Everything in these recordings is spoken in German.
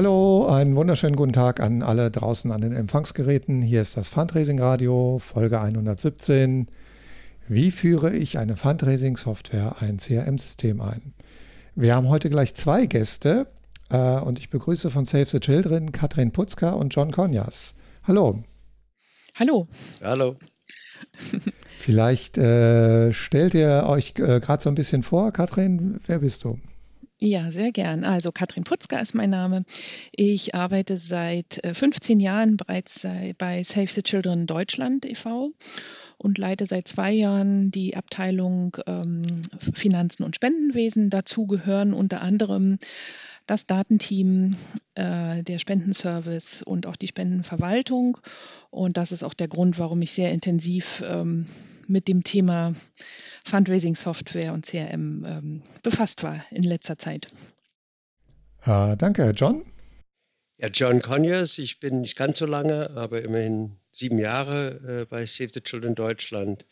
Hallo, einen wunderschönen guten Tag an alle draußen an den Empfangsgeräten. Hier ist das Fundraising Radio, Folge 117. Wie führe ich eine Fundraising-Software, ein CRM-System ein? Wir haben heute gleich zwei Gäste äh, und ich begrüße von Save the Children Katrin Putzka und John Konjas. Hallo. Hallo. Hallo. Vielleicht äh, stellt ihr euch äh, gerade so ein bisschen vor. Katrin, wer bist du? Ja, sehr gern. Also Katrin Putzka ist mein Name. Ich arbeite seit 15 äh, Jahren bereits bei Save the Children Deutschland e.V. und leite seit zwei Jahren die Abteilung ähm, Finanzen und Spendenwesen. Dazu gehören unter anderem das Datenteam, äh, der Spendenservice und auch die Spendenverwaltung. Und das ist auch der Grund, warum ich sehr intensiv ähm, mit dem Thema Fundraising-Software und CRM ähm, befasst war in letzter Zeit. Äh, danke, John. Ja, John Conyers, ich bin nicht ganz so lange, aber immerhin sieben Jahre äh, bei Save the Children Deutschland.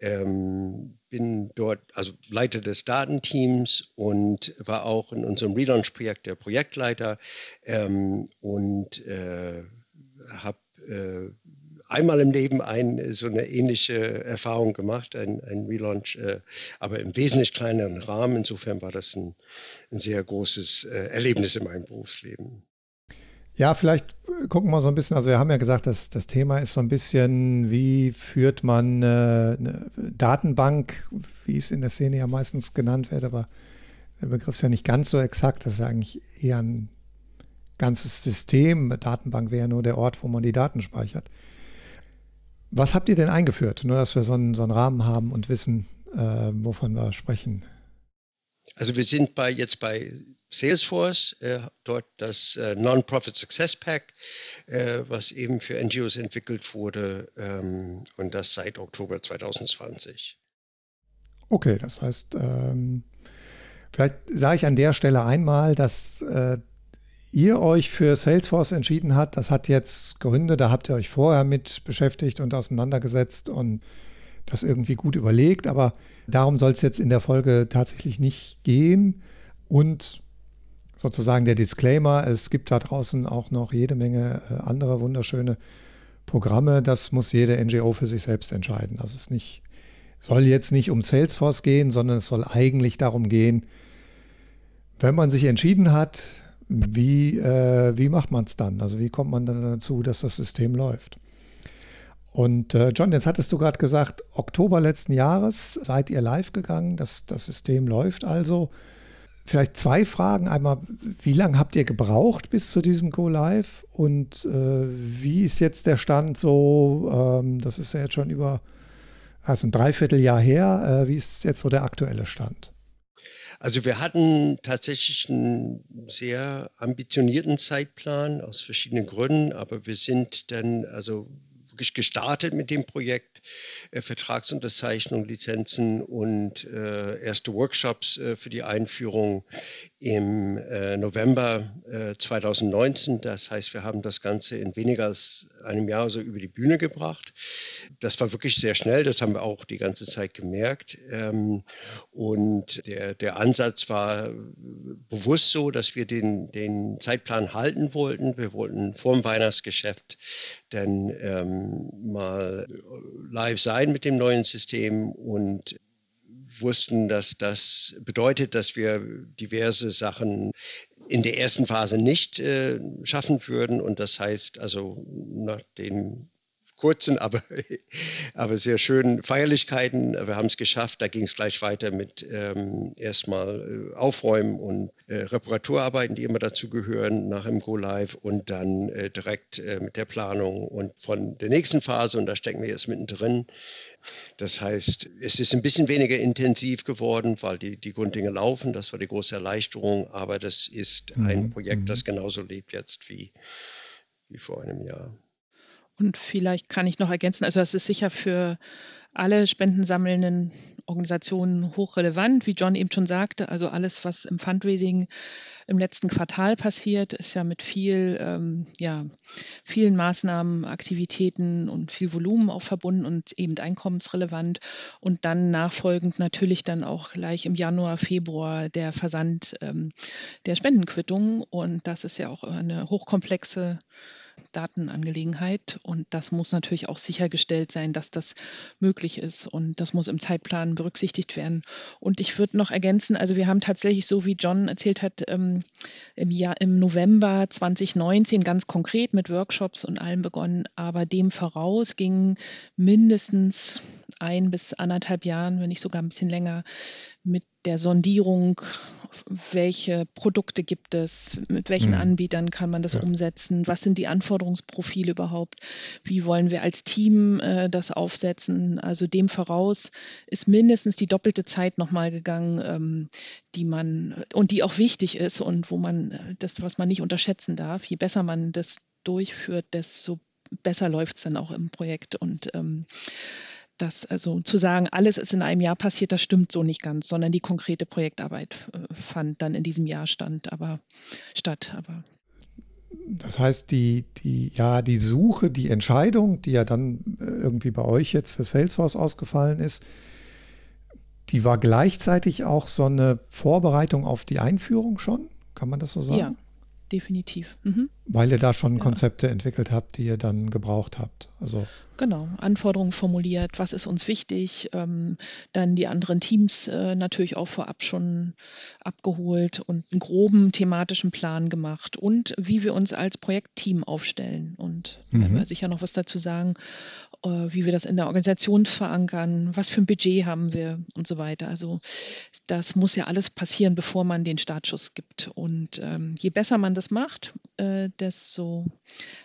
Ähm, bin dort, also Leiter des Datenteams und war auch in unserem Relaunch-Projekt der Projektleiter ähm, und äh, habe äh, einmal im Leben ein, so eine ähnliche Erfahrung gemacht, ein, ein Relaunch, äh, aber im wesentlich kleineren Rahmen. Insofern war das ein, ein sehr großes äh, Erlebnis in meinem Berufsleben. Ja, vielleicht gucken wir so ein bisschen, also wir haben ja gesagt, dass das Thema ist so ein bisschen, wie führt man äh, eine Datenbank, wie es in der Szene ja meistens genannt wird, aber der Begriff ist ja nicht ganz so exakt, das ist ja eigentlich eher ein ganzes System. Datenbank wäre nur der Ort, wo man die Daten speichert. Was habt ihr denn eingeführt? Nur, dass wir so einen, so einen Rahmen haben und wissen, äh, wovon wir sprechen. Also wir sind bei jetzt bei Salesforce, äh, dort das äh, Non-Profit Success Pack, äh, was eben für NGOs entwickelt wurde ähm, und das seit Oktober 2020. Okay, das heißt, ähm, vielleicht sage ich an der Stelle einmal, dass äh, ihr euch für Salesforce entschieden habt, das hat jetzt Gründe, da habt ihr euch vorher mit beschäftigt und auseinandergesetzt und das irgendwie gut überlegt, aber darum soll es jetzt in der Folge tatsächlich nicht gehen. Und sozusagen der Disclaimer, es gibt da draußen auch noch jede Menge äh, andere wunderschöne Programme, das muss jede NGO für sich selbst entscheiden. Das ist nicht, soll jetzt nicht um Salesforce gehen, sondern es soll eigentlich darum gehen, wenn man sich entschieden hat, wie, äh, wie macht man es dann? Also wie kommt man dann dazu, dass das System läuft? Und äh, John, jetzt hattest du gerade gesagt, Oktober letzten Jahres seid ihr live gegangen, das, das System läuft also. Vielleicht zwei Fragen. Einmal, wie lange habt ihr gebraucht bis zu diesem Go Live? Und äh, wie ist jetzt der Stand so? Ähm, das ist ja jetzt schon über also ein Dreivierteljahr her. Äh, wie ist jetzt so der aktuelle Stand? Also wir hatten tatsächlich einen sehr ambitionierten Zeitplan aus verschiedenen Gründen, aber wir sind dann also wirklich gestartet mit dem Projekt äh, Vertragsunterzeichnung, Lizenzen und äh, erste Workshops äh, für die Einführung im äh, November 2019. Äh, das heißt, wir haben das Ganze in weniger als einem Jahr so über die Bühne gebracht. Das war wirklich sehr schnell, das haben wir auch die ganze Zeit gemerkt. Ähm, und der, der Ansatz war bewusst so, dass wir den, den Zeitplan halten wollten. Wir wollten vor dem Weihnachtsgeschäft dann ähm, mal live sein mit dem neuen System und wussten, dass das bedeutet, dass wir diverse Sachen in der ersten Phase nicht äh, schaffen würden. Und das heißt also nach den kurzen, aber, aber sehr schönen Feierlichkeiten. Wir haben es geschafft. Da ging es gleich weiter mit ähm, erstmal äh, Aufräumen und äh, Reparaturarbeiten, die immer dazu gehören, nach dem Go Live und dann äh, direkt äh, mit der Planung und von der nächsten Phase. Und da stecken wir jetzt mittendrin. Das heißt, es ist ein bisschen weniger intensiv geworden, weil die, die Grunddinge laufen. Das war die große Erleichterung. Aber das ist ein mhm. Projekt, das mhm. genauso lebt jetzt wie, wie vor einem Jahr. Und vielleicht kann ich noch ergänzen, also es ist sicher für alle spendensammelnden Organisationen hochrelevant, wie John eben schon sagte. Also alles, was im Fundraising im letzten Quartal passiert, ist ja mit viel, ähm, ja, vielen Maßnahmen, Aktivitäten und viel Volumen auch verbunden und eben einkommensrelevant. Und dann nachfolgend natürlich dann auch gleich im Januar, Februar der Versand ähm, der Spendenquittungen. Und das ist ja auch eine hochkomplexe Datenangelegenheit und das muss natürlich auch sichergestellt sein, dass das möglich ist und das muss im Zeitplan berücksichtigt werden. Und ich würde noch ergänzen, also wir haben tatsächlich, so wie John erzählt hat, ähm, im, Jahr, im November 2019 ganz konkret mit Workshops und allem begonnen, aber dem voraus gingen mindestens ein bis anderthalb Jahren, wenn nicht sogar ein bisschen länger, mit der Sondierung, welche Produkte gibt es, mit welchen mhm. Anbietern kann man das ja. umsetzen, was sind die Anforderungsprofile überhaupt, wie wollen wir als Team äh, das aufsetzen. Also dem voraus ist mindestens die doppelte Zeit nochmal gegangen, ähm, die man und die auch wichtig ist und wo man das, was man nicht unterschätzen darf. Je besser man das durchführt, desto besser läuft es dann auch im Projekt. Und ähm, das also zu sagen, alles ist in einem Jahr passiert, das stimmt so nicht ganz, sondern die konkrete Projektarbeit äh, fand dann in diesem Jahr stand, aber statt. Aber das heißt, die, die, ja, die Suche, die Entscheidung, die ja dann äh, irgendwie bei euch jetzt für Salesforce ausgefallen ist, die war gleichzeitig auch so eine Vorbereitung auf die Einführung schon? Kann man das so sagen? Ja, definitiv. Mhm. Weil ihr da schon ja. Konzepte entwickelt habt, die ihr dann gebraucht habt. Also Genau, Anforderungen formuliert, was ist uns wichtig, ähm, dann die anderen Teams äh, natürlich auch vorab schon abgeholt und einen groben thematischen Plan gemacht und wie wir uns als Projektteam aufstellen. Und mhm. werden wir sicher noch was dazu sagen, äh, wie wir das in der Organisation verankern, was für ein Budget haben wir und so weiter. Also das muss ja alles passieren, bevor man den Startschuss gibt. Und ähm, je besser man das macht, äh, desto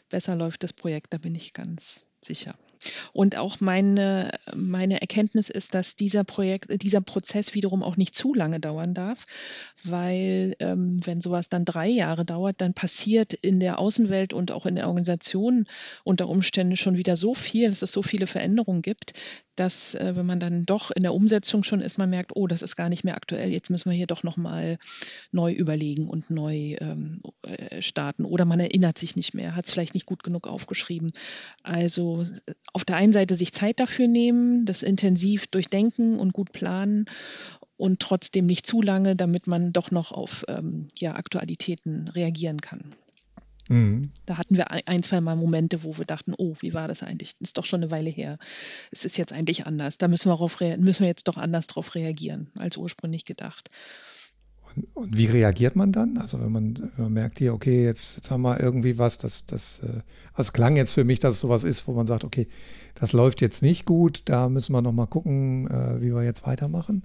besser läuft das Projekt, da bin ich ganz sicher. Und auch meine, meine Erkenntnis ist, dass dieser Projekt, dieser Prozess wiederum auch nicht zu lange dauern darf, weil ähm, wenn sowas dann drei Jahre dauert, dann passiert in der Außenwelt und auch in der Organisation unter Umständen schon wieder so viel, dass es so viele Veränderungen gibt, dass äh, wenn man dann doch in der Umsetzung schon ist, man merkt, oh, das ist gar nicht mehr aktuell, jetzt müssen wir hier doch nochmal neu überlegen und neu ähm, äh, starten. Oder man erinnert sich nicht mehr, hat es vielleicht nicht gut genug aufgeschrieben. Also auf der einen Seite sich Zeit dafür nehmen, das intensiv durchdenken und gut planen und trotzdem nicht zu lange, damit man doch noch auf ähm, ja, Aktualitäten reagieren kann. Mhm. Da hatten wir ein, zwei Mal Momente, wo wir dachten, oh, wie war das eigentlich? Das ist doch schon eine Weile her. Es ist jetzt eigentlich anders. Da müssen wir, müssen wir jetzt doch anders darauf reagieren, als ursprünglich gedacht. Und, und, wie reagiert man dann? Also wenn man, wenn man merkt hier, okay, jetzt, jetzt haben wir irgendwie was, das, das, äh, also klang jetzt für mich, dass es sowas ist, wo man sagt, okay, das läuft jetzt nicht gut, da müssen wir nochmal gucken, äh, wie wir jetzt weitermachen.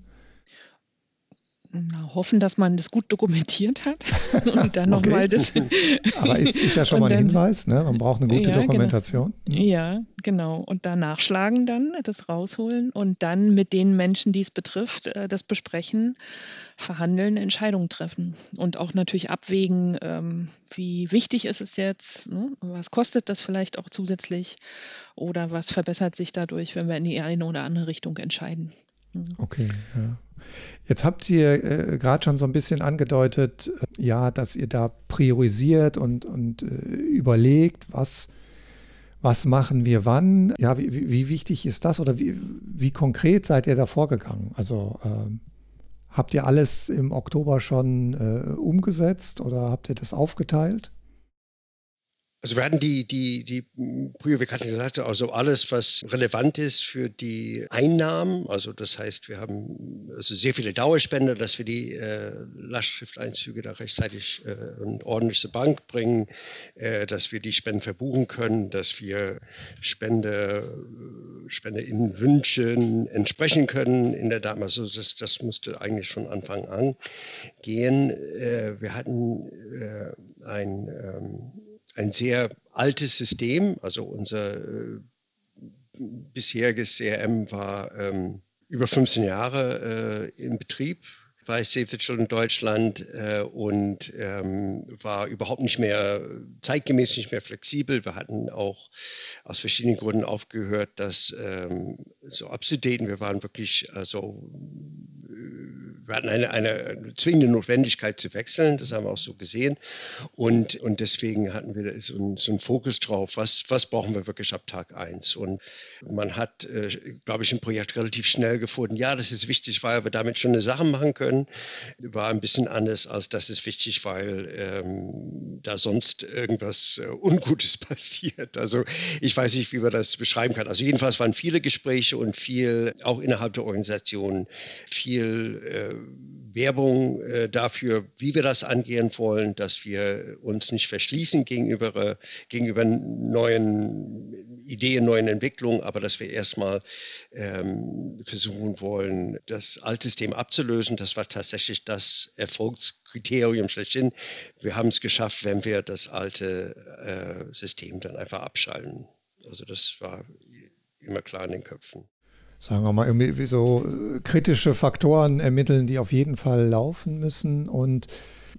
Na, hoffen, dass man das gut dokumentiert hat und dann okay. nochmal das. Aber es ist ja schon mal ein Hinweis, ne? Man braucht eine gute ja, genau. Dokumentation. Genau. Ja, genau. Und da nachschlagen dann, das rausholen und dann mit den Menschen, die es betrifft, äh, das besprechen, verhandeln, Entscheidungen treffen und auch natürlich abwägen, ähm, wie wichtig ist es jetzt, ne? was kostet das vielleicht auch zusätzlich oder was verbessert sich dadurch, wenn wir in die eine oder andere Richtung entscheiden. Mhm. Okay, ja. Jetzt habt ihr äh, gerade schon so ein bisschen angedeutet, äh, ja, dass ihr da priorisiert und, und äh, überlegt, was, was machen wir wann. Ja, wie, wie, wichtig ist das oder wie, wie konkret seid ihr da vorgegangen? Also ähm, habt ihr alles im Oktober schon äh, umgesetzt oder habt ihr das aufgeteilt? Also wir hatten die, die, die wir hatten gesagt, also alles, was relevant ist für die Einnahmen, also das heißt, wir haben also sehr viele Dauerspender, dass wir die äh, Lastschrifteinzüge da rechtzeitig äh, und ordentlich zur Bank bringen, äh, dass wir die Spenden verbuchen können, dass wir Spende, SpenderInnen Wünschen entsprechen können in der Daten. Also das, das musste eigentlich von Anfang an gehen. Äh, wir hatten äh, ein ähm, ein sehr altes System. Also unser äh, bisheriges CRM war ähm, über 15 Jahre äh, in Betrieb. Bei Save the Children Deutschland äh, und ähm, war überhaupt nicht mehr zeitgemäß, nicht mehr flexibel. Wir hatten auch aus verschiedenen Gründen aufgehört, das ähm, so abzudaten. Wir waren wirklich, also wir hatten eine, eine zwingende Notwendigkeit zu wechseln, das haben wir auch so gesehen. Und, und deswegen hatten wir so, ein, so einen Fokus drauf, was, was brauchen wir wirklich ab Tag 1. Und man hat, äh, glaube ich, ein Projekt relativ schnell gefunden. Ja, das ist wichtig, weil wir damit schon eine Sache machen können. War ein bisschen anders, als das ist wichtig, weil ähm, da sonst irgendwas äh, Ungutes passiert. Also ich weiß nicht, wie man das beschreiben kann. Also jedenfalls waren viele Gespräche und viel, auch innerhalb der Organisation, viel äh, Werbung äh, dafür, wie wir das angehen wollen, dass wir uns nicht verschließen gegenüber, gegenüber neuen Ideen, neuen Entwicklungen, aber dass wir erstmal ähm, versuchen wollen, das Altsystem abzulösen. Das war tatsächlich das Erfolgskriterium schlechthin. Wir haben es geschafft, wenn wir das alte äh, System dann einfach abschalten. Also das war immer klar in den Köpfen sagen wir mal, irgendwie so äh, kritische Faktoren ermitteln, die auf jeden Fall laufen müssen. Und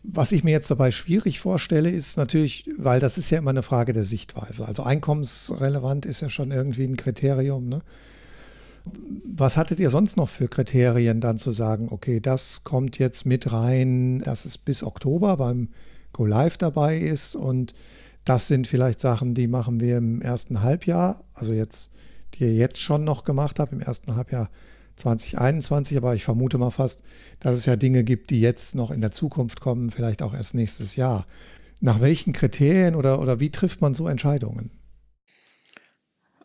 was ich mir jetzt dabei schwierig vorstelle, ist natürlich, weil das ist ja immer eine Frage der Sichtweise. Also einkommensrelevant ist ja schon irgendwie ein Kriterium. Ne? Was hattet ihr sonst noch für Kriterien, dann zu sagen, okay, das kommt jetzt mit rein, dass es bis Oktober beim Go Live dabei ist und das sind vielleicht Sachen, die machen wir im ersten Halbjahr, also jetzt die ihr jetzt schon noch gemacht habt im ersten Halbjahr 2021, aber ich vermute mal fast, dass es ja Dinge gibt, die jetzt noch in der Zukunft kommen, vielleicht auch erst nächstes Jahr. Nach welchen Kriterien oder, oder wie trifft man so Entscheidungen?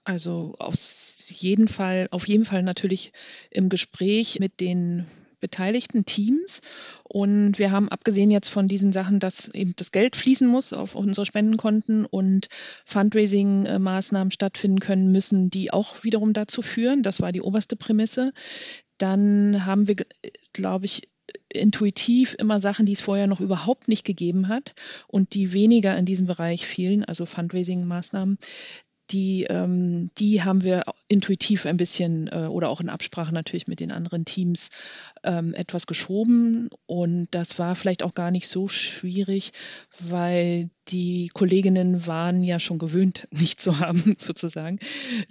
Also aus jeden Fall, auf jeden Fall natürlich im Gespräch mit den beteiligten Teams. Und wir haben abgesehen jetzt von diesen Sachen, dass eben das Geld fließen muss auf unsere Spendenkonten und Fundraising-Maßnahmen stattfinden können müssen, die auch wiederum dazu führen. Das war die oberste Prämisse. Dann haben wir, glaube ich, intuitiv immer Sachen, die es vorher noch überhaupt nicht gegeben hat und die weniger in diesem Bereich fielen, also Fundraising-Maßnahmen, die, ähm, die haben wir intuitiv ein bisschen äh, oder auch in Absprache natürlich mit den anderen Teams ähm, etwas geschoben. Und das war vielleicht auch gar nicht so schwierig, weil die Kolleginnen waren ja schon gewöhnt, nicht zu haben, sozusagen.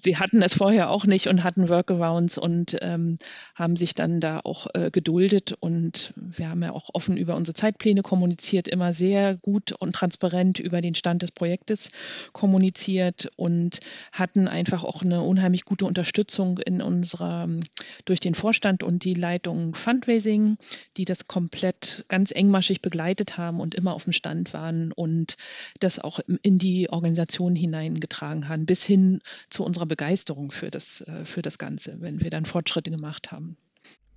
Sie hatten es vorher auch nicht und hatten Workarounds und ähm, haben sich dann da auch äh, geduldet. Und wir haben ja auch offen über unsere Zeitpläne kommuniziert, immer sehr gut und transparent über den Stand des Projektes kommuniziert und hatten einfach auch eine unheimlich gute Unterstützung in unserer durch den Vorstand und die Leitung Fundraising, die das komplett ganz engmaschig begleitet haben und immer auf dem Stand waren und das auch in die Organisation hineingetragen haben, bis hin zu unserer Begeisterung für das, äh, für das Ganze, wenn wir dann Fortschritte gemacht haben.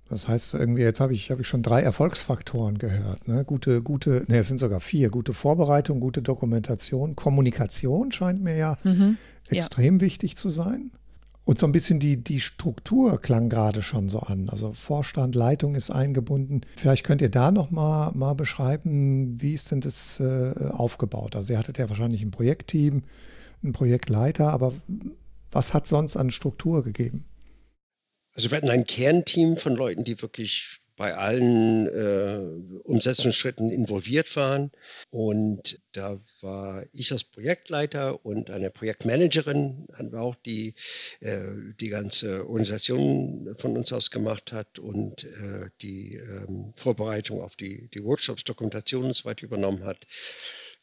Das heißt, irgendwie, jetzt habe ich, hab ich schon drei Erfolgsfaktoren gehört. Ne? Gute, gute, ne, es sind sogar vier. Gute Vorbereitung, gute Dokumentation, Kommunikation scheint mir ja mhm, extrem ja. wichtig zu sein. Und so ein bisschen die, die Struktur klang gerade schon so an. Also Vorstand, Leitung ist eingebunden. Vielleicht könnt ihr da noch mal, mal beschreiben, wie ist denn das äh, aufgebaut? Also ihr hattet ja wahrscheinlich ein Projektteam, einen Projektleiter, aber was hat sonst an Struktur gegeben? Also wir hatten ein Kernteam von Leuten, die wirklich bei allen äh, Umsetzungsschritten involviert waren. Und da war ich als Projektleiter und eine Projektmanagerin, hatten wir auch, die äh, die ganze Organisation von uns aus gemacht hat und äh, die ähm, Vorbereitung auf die, die Workshops, Dokumentation und so weiter übernommen hat.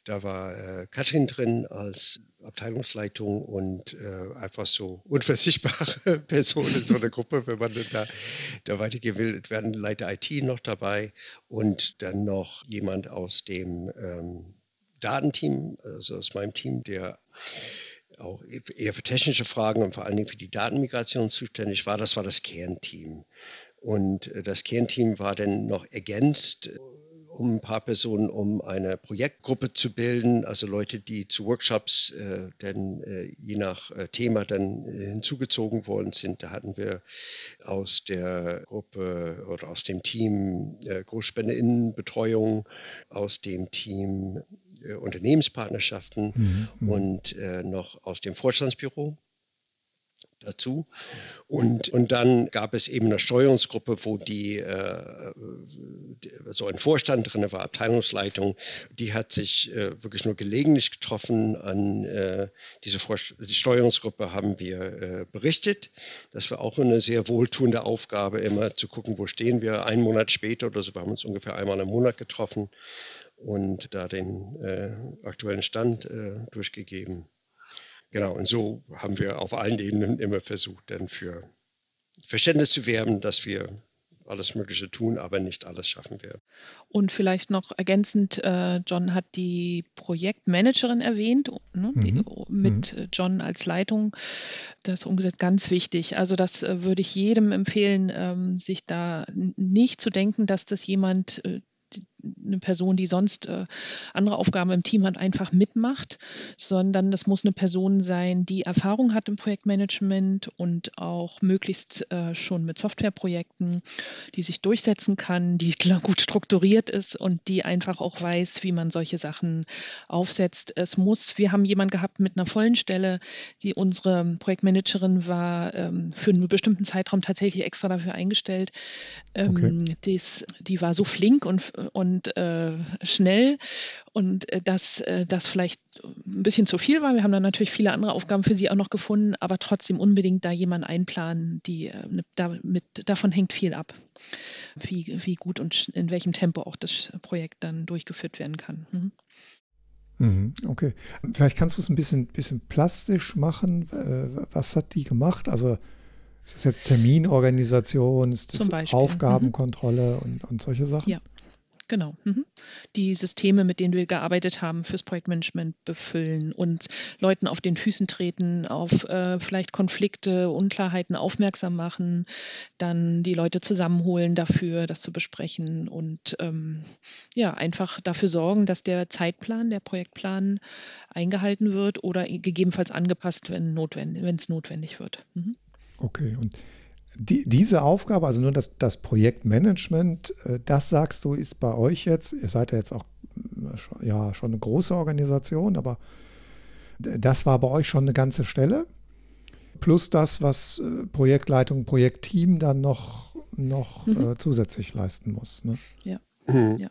Da war äh, Katrin drin als Abteilungsleitung und äh, einfach so unversichtbare Person in so einer Gruppe, wenn man da, da weitergehen will, werden Leiter IT noch dabei und dann noch jemand aus dem ähm, Datenteam, also aus meinem Team, der auch eher für technische Fragen und vor allen Dingen für die Datenmigration zuständig war. Das war das Kernteam. Und äh, das Kernteam war dann noch ergänzt um ein paar Personen, um eine Projektgruppe zu bilden, also Leute, die zu Workshops äh, dann äh, je nach äh, Thema dann äh, hinzugezogen worden sind. Da hatten wir aus der Gruppe oder aus dem Team äh, Großspenderinnenbetreuung, aus dem Team äh, Unternehmenspartnerschaften mhm. mhm. und noch aus dem Vorstandsbüro. Dazu. Und, und dann gab es eben eine Steuerungsgruppe, wo die, äh, so ein Vorstand drin war, Abteilungsleitung, die hat sich äh, wirklich nur gelegentlich getroffen an äh, diese Vor die Steuerungsgruppe haben wir äh, berichtet. Das war auch eine sehr wohltuende Aufgabe, immer zu gucken, wo stehen wir. Einen Monat später oder so, wir haben uns ungefähr einmal im Monat getroffen und da den äh, aktuellen Stand äh, durchgegeben. Genau, und so haben wir auf allen Ebenen immer versucht, dann für Verständnis zu werben, dass wir alles Mögliche tun, aber nicht alles schaffen werden. Und vielleicht noch ergänzend, äh, John hat die Projektmanagerin erwähnt, ne, mhm. die, mit mhm. John als Leitung. Das ist umgesetzt ganz wichtig. Also das äh, würde ich jedem empfehlen, ähm, sich da nicht zu denken, dass das jemand äh, eine Person, die sonst äh, andere Aufgaben im Team hat, einfach mitmacht, sondern das muss eine Person sein, die Erfahrung hat im Projektmanagement und auch möglichst äh, schon mit Softwareprojekten, die sich durchsetzen kann, die gut strukturiert ist und die einfach auch weiß, wie man solche Sachen aufsetzt. Es muss, wir haben jemanden gehabt mit einer vollen Stelle, die unsere Projektmanagerin war ähm, für einen bestimmten Zeitraum tatsächlich extra dafür eingestellt. Ähm, okay. dies, die war so flink und, und und äh, schnell und äh, dass äh, das vielleicht ein bisschen zu viel war. Wir haben dann natürlich viele andere Aufgaben für sie auch noch gefunden, aber trotzdem unbedingt da jemanden einplanen, die äh, ne, damit, davon hängt viel ab, wie, wie gut und in welchem Tempo auch das Projekt dann durchgeführt werden kann. Mhm. mhm okay. Vielleicht kannst du es ein bisschen, bisschen plastisch machen. Äh, was hat die gemacht? Also ist das jetzt Terminorganisation, ist das Aufgabenkontrolle mhm. und, und solche Sachen? Ja. Genau. Mhm. Die Systeme, mit denen wir gearbeitet haben, fürs Projektmanagement befüllen und Leuten auf den Füßen treten, auf äh, vielleicht Konflikte, Unklarheiten aufmerksam machen, dann die Leute zusammenholen dafür, das zu besprechen und ähm, ja, einfach dafür sorgen, dass der Zeitplan, der Projektplan eingehalten wird oder gegebenenfalls angepasst, wenn es notwendig wird. Mhm. Okay, und die, diese Aufgabe, also nur das, das Projektmanagement, äh, das sagst du, ist bei euch jetzt, ihr seid ja jetzt auch äh, ja, schon eine große Organisation, aber das war bei euch schon eine ganze Stelle. Plus das, was äh, Projektleitung, Projektteam dann noch, noch mhm. äh, zusätzlich leisten muss. Ne? Ja. Mhm. ja.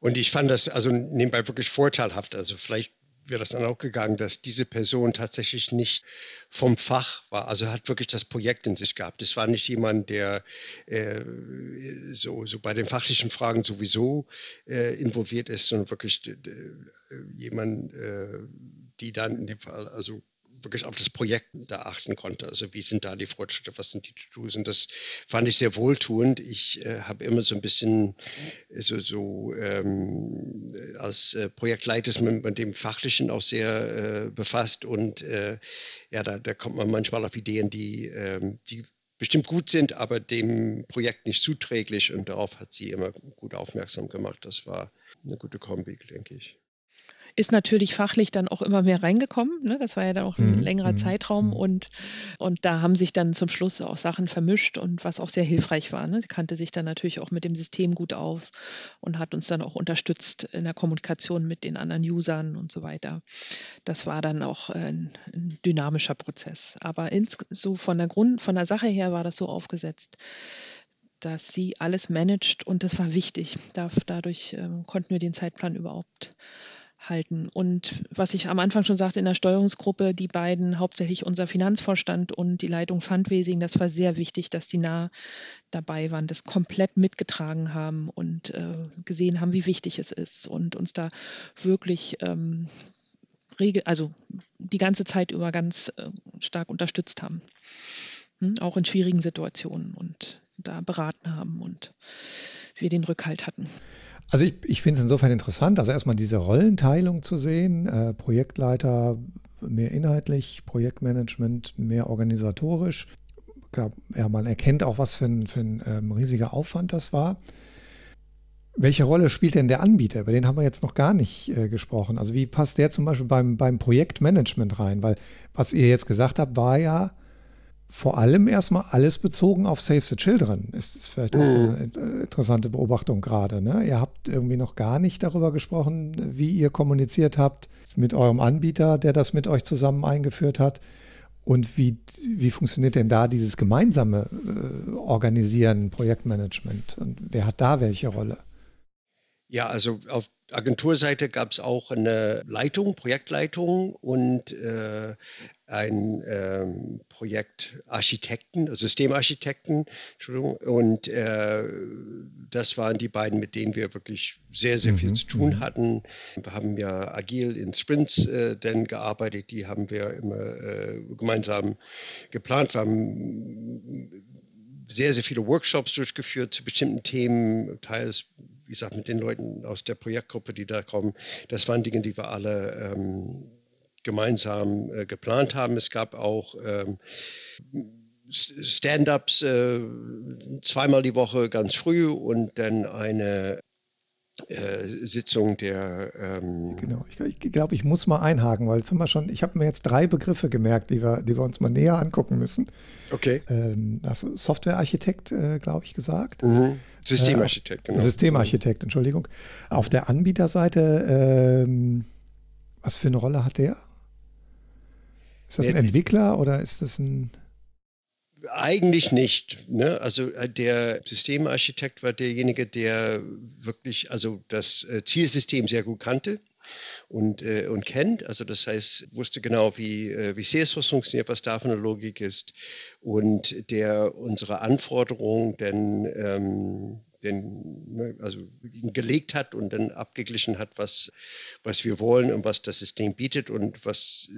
Und ich fand das also nebenbei wirklich vorteilhaft. Also vielleicht wäre das dann auch gegangen, dass diese Person tatsächlich nicht vom Fach war. Also hat wirklich das Projekt in sich gehabt. Es war nicht jemand, der äh, so, so bei den fachlichen Fragen sowieso äh, involviert ist, sondern wirklich äh, jemand, äh, die dann in dem Fall also wirklich auf das Projekt da achten konnte. Also wie sind da die Fortschritte, was sind die To-Dos? Und das fand ich sehr wohltuend. Ich äh, habe immer so ein bisschen so, so ähm, als äh, Projektleiter ist man mit dem Fachlichen auch sehr äh, befasst und äh, ja, da, da kommt man manchmal auf Ideen, die, ähm, die bestimmt gut sind, aber dem Projekt nicht zuträglich und darauf hat sie immer gut aufmerksam gemacht. Das war eine gute Kombi, denke ich ist natürlich fachlich dann auch immer mehr reingekommen. Ne? Das war ja dann auch ein mhm. längerer mhm. Zeitraum mhm. und, und da haben sich dann zum Schluss auch Sachen vermischt und was auch sehr hilfreich war. Ne? Sie kannte sich dann natürlich auch mit dem System gut aus und hat uns dann auch unterstützt in der Kommunikation mit den anderen Usern und so weiter. Das war dann auch ein, ein dynamischer Prozess. Aber ins, so von der Grund, von der Sache her war das so aufgesetzt, dass sie alles managt und das war wichtig. Da, dadurch äh, konnten wir den Zeitplan überhaupt halten. Und was ich am Anfang schon sagte in der Steuerungsgruppe, die beiden, hauptsächlich unser Finanzvorstand und die Leitung Fundraising, das war sehr wichtig, dass die nah dabei waren, das komplett mitgetragen haben und äh, gesehen haben, wie wichtig es ist und uns da wirklich ähm, regel, also die ganze Zeit über ganz äh, stark unterstützt haben. Hm? Auch in schwierigen Situationen und da beraten haben und wir den Rückhalt hatten. Also ich, ich finde es insofern interessant, also erstmal diese Rollenteilung zu sehen, äh, Projektleiter mehr inhaltlich, Projektmanagement mehr organisatorisch. Klar, ja, man erkennt auch, was für ein, für ein ähm, riesiger Aufwand das war. Welche Rolle spielt denn der Anbieter? Über den haben wir jetzt noch gar nicht äh, gesprochen. Also wie passt der zum Beispiel beim, beim Projektmanagement rein? Weil was ihr jetzt gesagt habt, war ja, vor allem erstmal alles bezogen auf Save the Children. Ist, ist vielleicht auch so eine mhm. interessante Beobachtung gerade. Ne? Ihr habt irgendwie noch gar nicht darüber gesprochen, wie ihr kommuniziert habt mit eurem Anbieter, der das mit euch zusammen eingeführt hat. Und wie, wie funktioniert denn da dieses gemeinsame äh, Organisieren, Projektmanagement? Und wer hat da welche Rolle? Ja, also auf Agenturseite gab es auch eine Leitung, Projektleitung und äh, ein ähm, Projektarchitekten, Systemarchitekten, Entschuldigung. Und äh, das waren die beiden, mit denen wir wirklich sehr, sehr viel mhm. zu tun mhm. hatten. Wir haben ja agil in Sprints äh, denn gearbeitet, die haben wir immer äh, gemeinsam geplant. Wir haben sehr, sehr viele Workshops durchgeführt zu bestimmten Themen, teils wie gesagt, mit den Leuten aus der Projektgruppe, die da kommen, das waren Dinge, die wir alle ähm, gemeinsam äh, geplant haben. Es gab auch ähm, Stand-ups äh, zweimal die Woche ganz früh und dann eine äh, Sitzung der. Ähm genau, ich, ich glaube, ich muss mal einhaken, weil jetzt haben wir schon, ich habe mir jetzt drei Begriffe gemerkt, die wir, die wir uns mal näher angucken müssen. Okay. Ähm, also Softwarearchitekt, äh, glaube ich, gesagt. Mhm. Systemarchitekt, äh, genau. Systemarchitekt, Entschuldigung. Auf der Anbieterseite, ähm, was für eine Rolle hat der? Ist das ein Entwickler oder ist das ein. Eigentlich nicht. Ne? Also äh, der Systemarchitekt war derjenige, der wirklich also das äh, Zielsystem sehr gut kannte und, äh, und kennt. Also das heißt, wusste genau, wie, äh, wie Salesforce funktioniert, was da für eine Logik ist und der unsere Anforderungen denn ähm, den, ne, also gelegt hat und dann abgeglichen hat, was, was wir wollen und was das System bietet und was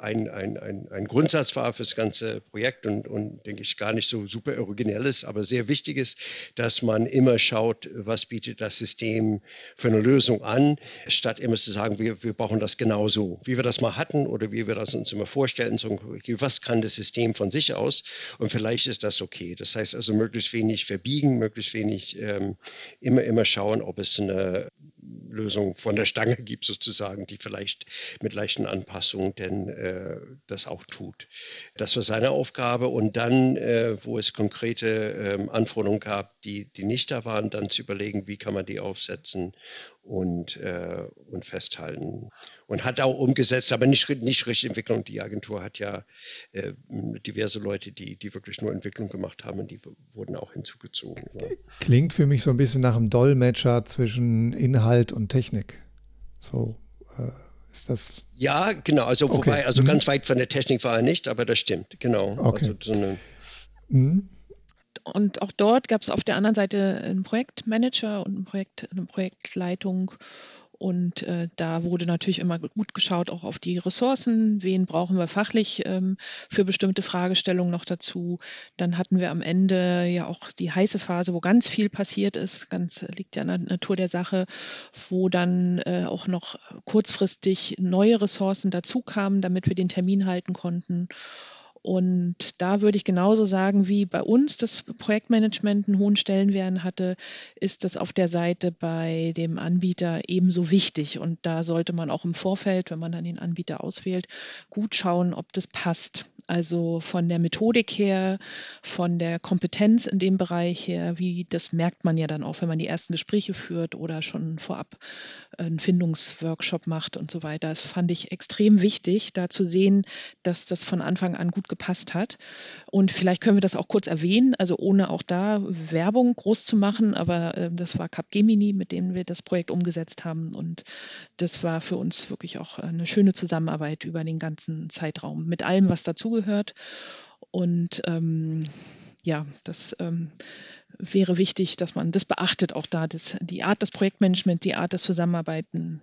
ein, ein, ein, ein Grundsatz war für das ganze Projekt und, und denke ich gar nicht so super originell ist, aber sehr wichtig ist, dass man immer schaut, was bietet das System für eine Lösung an, statt immer zu sagen, wir, wir brauchen das genauso, wie wir das mal hatten oder wie wir das uns immer vorstellen, so, was kann das System von sich aus und vielleicht ist das okay. Das heißt also möglichst wenig verbiegen, möglichst wenig ähm, immer, immer schauen, ob es eine Lösung von der Stange gibt, sozusagen, die vielleicht mit leichten Anpassungen denn äh, das auch tut. Das war seine Aufgabe. Und dann, äh, wo es konkrete äh, Anforderungen gab, die, die nicht da waren, dann zu überlegen, wie kann man die aufsetzen und, äh, und festhalten. Und hat auch umgesetzt, aber nicht, nicht richtig Entwicklung. Die Agentur hat ja äh, diverse Leute, die, die wirklich nur Entwicklung gemacht haben und die wurden auch hinzugezogen. Ja. Klingt für mich so ein bisschen nach einem Dolmetscher zwischen Inhalt und Technik. So äh, ist das. Ja, genau. Also, okay. wobei, also mhm. ganz weit von der Technik war er nicht, aber das stimmt, genau. Okay. Also so eine, mhm und auch dort gab es auf der anderen Seite einen Projektmanager und ein Projekt, eine Projektleitung. Und äh, da wurde natürlich immer gut geschaut, auch auf die Ressourcen. Wen brauchen wir fachlich ähm, für bestimmte Fragestellungen noch dazu? Dann hatten wir am Ende ja auch die heiße Phase, wo ganz viel passiert ist. Ganz liegt ja in der Natur der Sache, wo dann äh, auch noch kurzfristig neue Ressourcen dazu kamen, damit wir den Termin halten konnten. Und da würde ich genauso sagen, wie bei uns das Projektmanagement einen hohen Stellenwert hatte, ist das auf der Seite bei dem Anbieter ebenso wichtig. Und da sollte man auch im Vorfeld, wenn man dann den Anbieter auswählt, gut schauen, ob das passt. Also von der Methodik her, von der Kompetenz in dem Bereich her, wie das merkt man ja dann auch, wenn man die ersten Gespräche führt oder schon vorab einen Findungsworkshop macht und so weiter. Das fand ich extrem wichtig, da zu sehen, dass das von Anfang an gut gepasst hat. Und vielleicht können wir das auch kurz erwähnen, also ohne auch da Werbung groß zu machen, aber äh, das war Capgemini, mit denen wir das Projekt umgesetzt haben. Und das war für uns wirklich auch eine schöne Zusammenarbeit über den ganzen Zeitraum mit allem, was dazugehört. Und ähm, ja, das ähm, wäre wichtig, dass man das beachtet, auch da das, die Art des Projektmanagements, die Art des Zusammenarbeitens,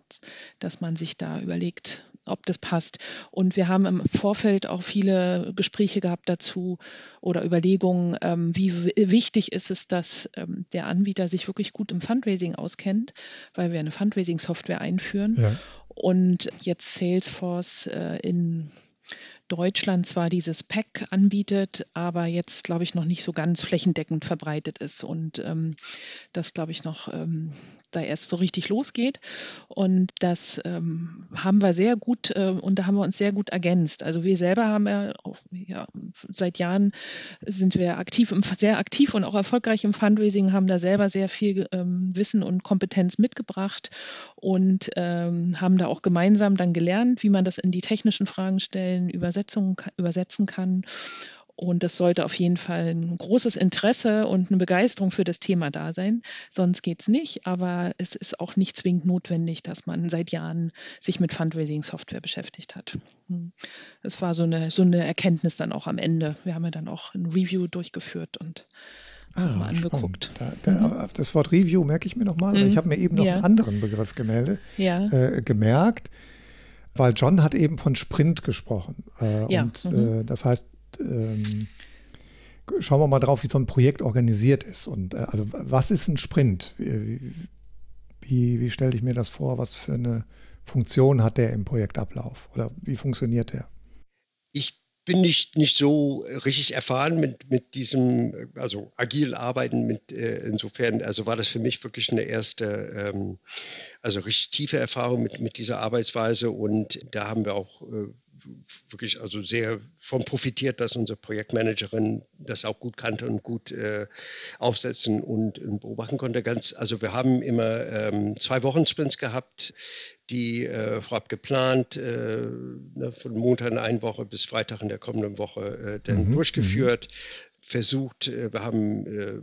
dass man sich da überlegt, ob das passt. Und wir haben im Vorfeld auch viele Gespräche gehabt dazu oder Überlegungen, ähm, wie wichtig ist es, dass ähm, der Anbieter sich wirklich gut im Fundraising auskennt, weil wir eine Fundraising-Software einführen. Ja. Und jetzt Salesforce äh, in Deutschland zwar dieses Pack anbietet, aber jetzt, glaube ich, noch nicht so ganz flächendeckend verbreitet ist und ähm, das, glaube ich, noch ähm, da erst so richtig losgeht. Und das ähm, haben wir sehr gut äh, und da haben wir uns sehr gut ergänzt. Also wir selber haben ja, auch, ja seit Jahren sind wir aktiv, im, sehr aktiv und auch erfolgreich im Fundraising, haben da selber sehr viel ähm, Wissen und Kompetenz mitgebracht und ähm, haben da auch gemeinsam dann gelernt, wie man das in die technischen Fragen stellen, Übersetzungen übersetzen kann. Und es sollte auf jeden Fall ein großes Interesse und eine Begeisterung für das Thema da sein. Sonst geht es nicht. Aber es ist auch nicht zwingend notwendig, dass man seit Jahren sich mit Fundraising-Software beschäftigt hat. Es hm. war so eine, so eine Erkenntnis dann auch am Ende. Wir haben ja dann auch ein Review durchgeführt und ah, mal angeguckt. Da, da, mhm. Das Wort Review merke ich mir nochmal. Mhm. Ich habe mir eben noch ja. einen anderen Begriff gemeldet, ja. äh, gemerkt, weil John hat eben von Sprint gesprochen. Äh, ja. Und mhm. äh, das heißt, ähm, schauen wir mal drauf, wie so ein Projekt organisiert ist. Und äh, also was ist ein Sprint? Wie, wie, wie stelle ich mir das vor? Was für eine Funktion hat der im Projektablauf? Oder wie funktioniert der? Ich bin nicht, nicht so richtig erfahren mit, mit diesem, also agil arbeiten mit, äh, insofern, also war das für mich wirklich eine erste, ähm, also richtig tiefe Erfahrung mit, mit dieser Arbeitsweise. Und da haben wir auch äh, wirklich also sehr von profitiert, dass unsere Projektmanagerin das auch gut kannte und gut äh, aufsetzen und, und, beobachten konnte. Ganz, also wir haben immer ähm, zwei Wochen Sprints gehabt, die äh, vorab geplant, äh, ne, von Montag in einer Woche bis Freitag in der kommenden Woche äh, dann mhm. durchgeführt. Versucht, äh, wir haben äh,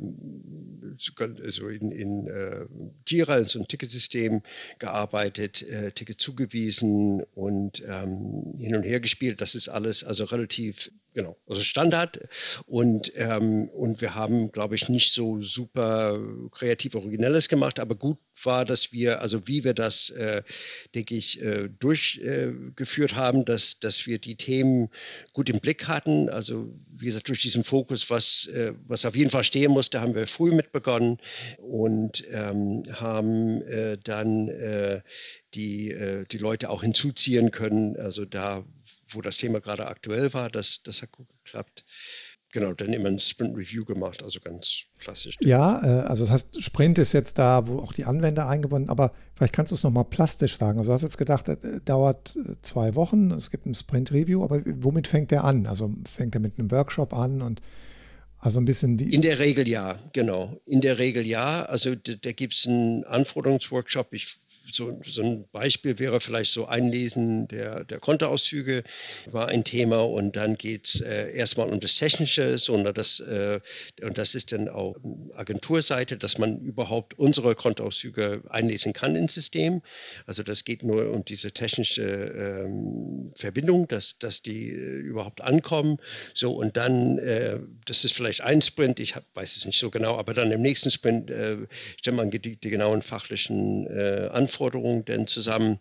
so in, in äh, Jira, in so einem Ticketsystem gearbeitet, Ticket zugewiesen und ähm, hin und her gespielt. Das ist alles also relativ, genau, also Standard. Und, ähm, und wir haben, glaube ich, nicht so super kreativ Originelles gemacht, aber gut war, dass wir, also wie wir das, äh, denke ich, äh, durchgeführt äh, haben, dass, dass wir die Themen gut im Blick hatten. Also wie gesagt, durch diesen Fokus, was, äh, was auf jeden Fall stehen musste, haben wir früh mit begonnen und ähm, haben äh, dann äh, die, die Leute auch hinzuziehen können. Also da, wo das Thema gerade aktuell war, das, das hat gut geklappt. Genau, dann immer ein Sprint Review gemacht, also ganz klassisch. Ja, äh, also das heißt, Sprint ist jetzt da, wo auch die Anwender eingebunden, aber vielleicht kannst du es nochmal plastisch sagen. Also du hast jetzt gedacht, das äh, dauert äh, zwei Wochen, es gibt ein Sprint Review, aber womit fängt der an? Also fängt er mit einem Workshop an und also ein bisschen wie. In der Regel ja, genau. In der Regel ja. Also da, da gibt es einen Anforderungsworkshop. Ich so, so ein Beispiel wäre vielleicht so Einlesen der, der Kontoauszüge war ein Thema und dann geht es äh, erstmal um das Technische, sondern das, äh, und das ist dann auch Agenturseite, dass man überhaupt unsere Kontoauszüge einlesen kann ins System. Also das geht nur um diese technische ähm, Verbindung, dass, dass die äh, überhaupt ankommen. So und dann, äh, das ist vielleicht ein Sprint, ich hab, weiß es nicht so genau, aber dann im nächsten Sprint äh, stellt man die, die genauen fachlichen äh, Anforderungen Anforderungen denn zusammen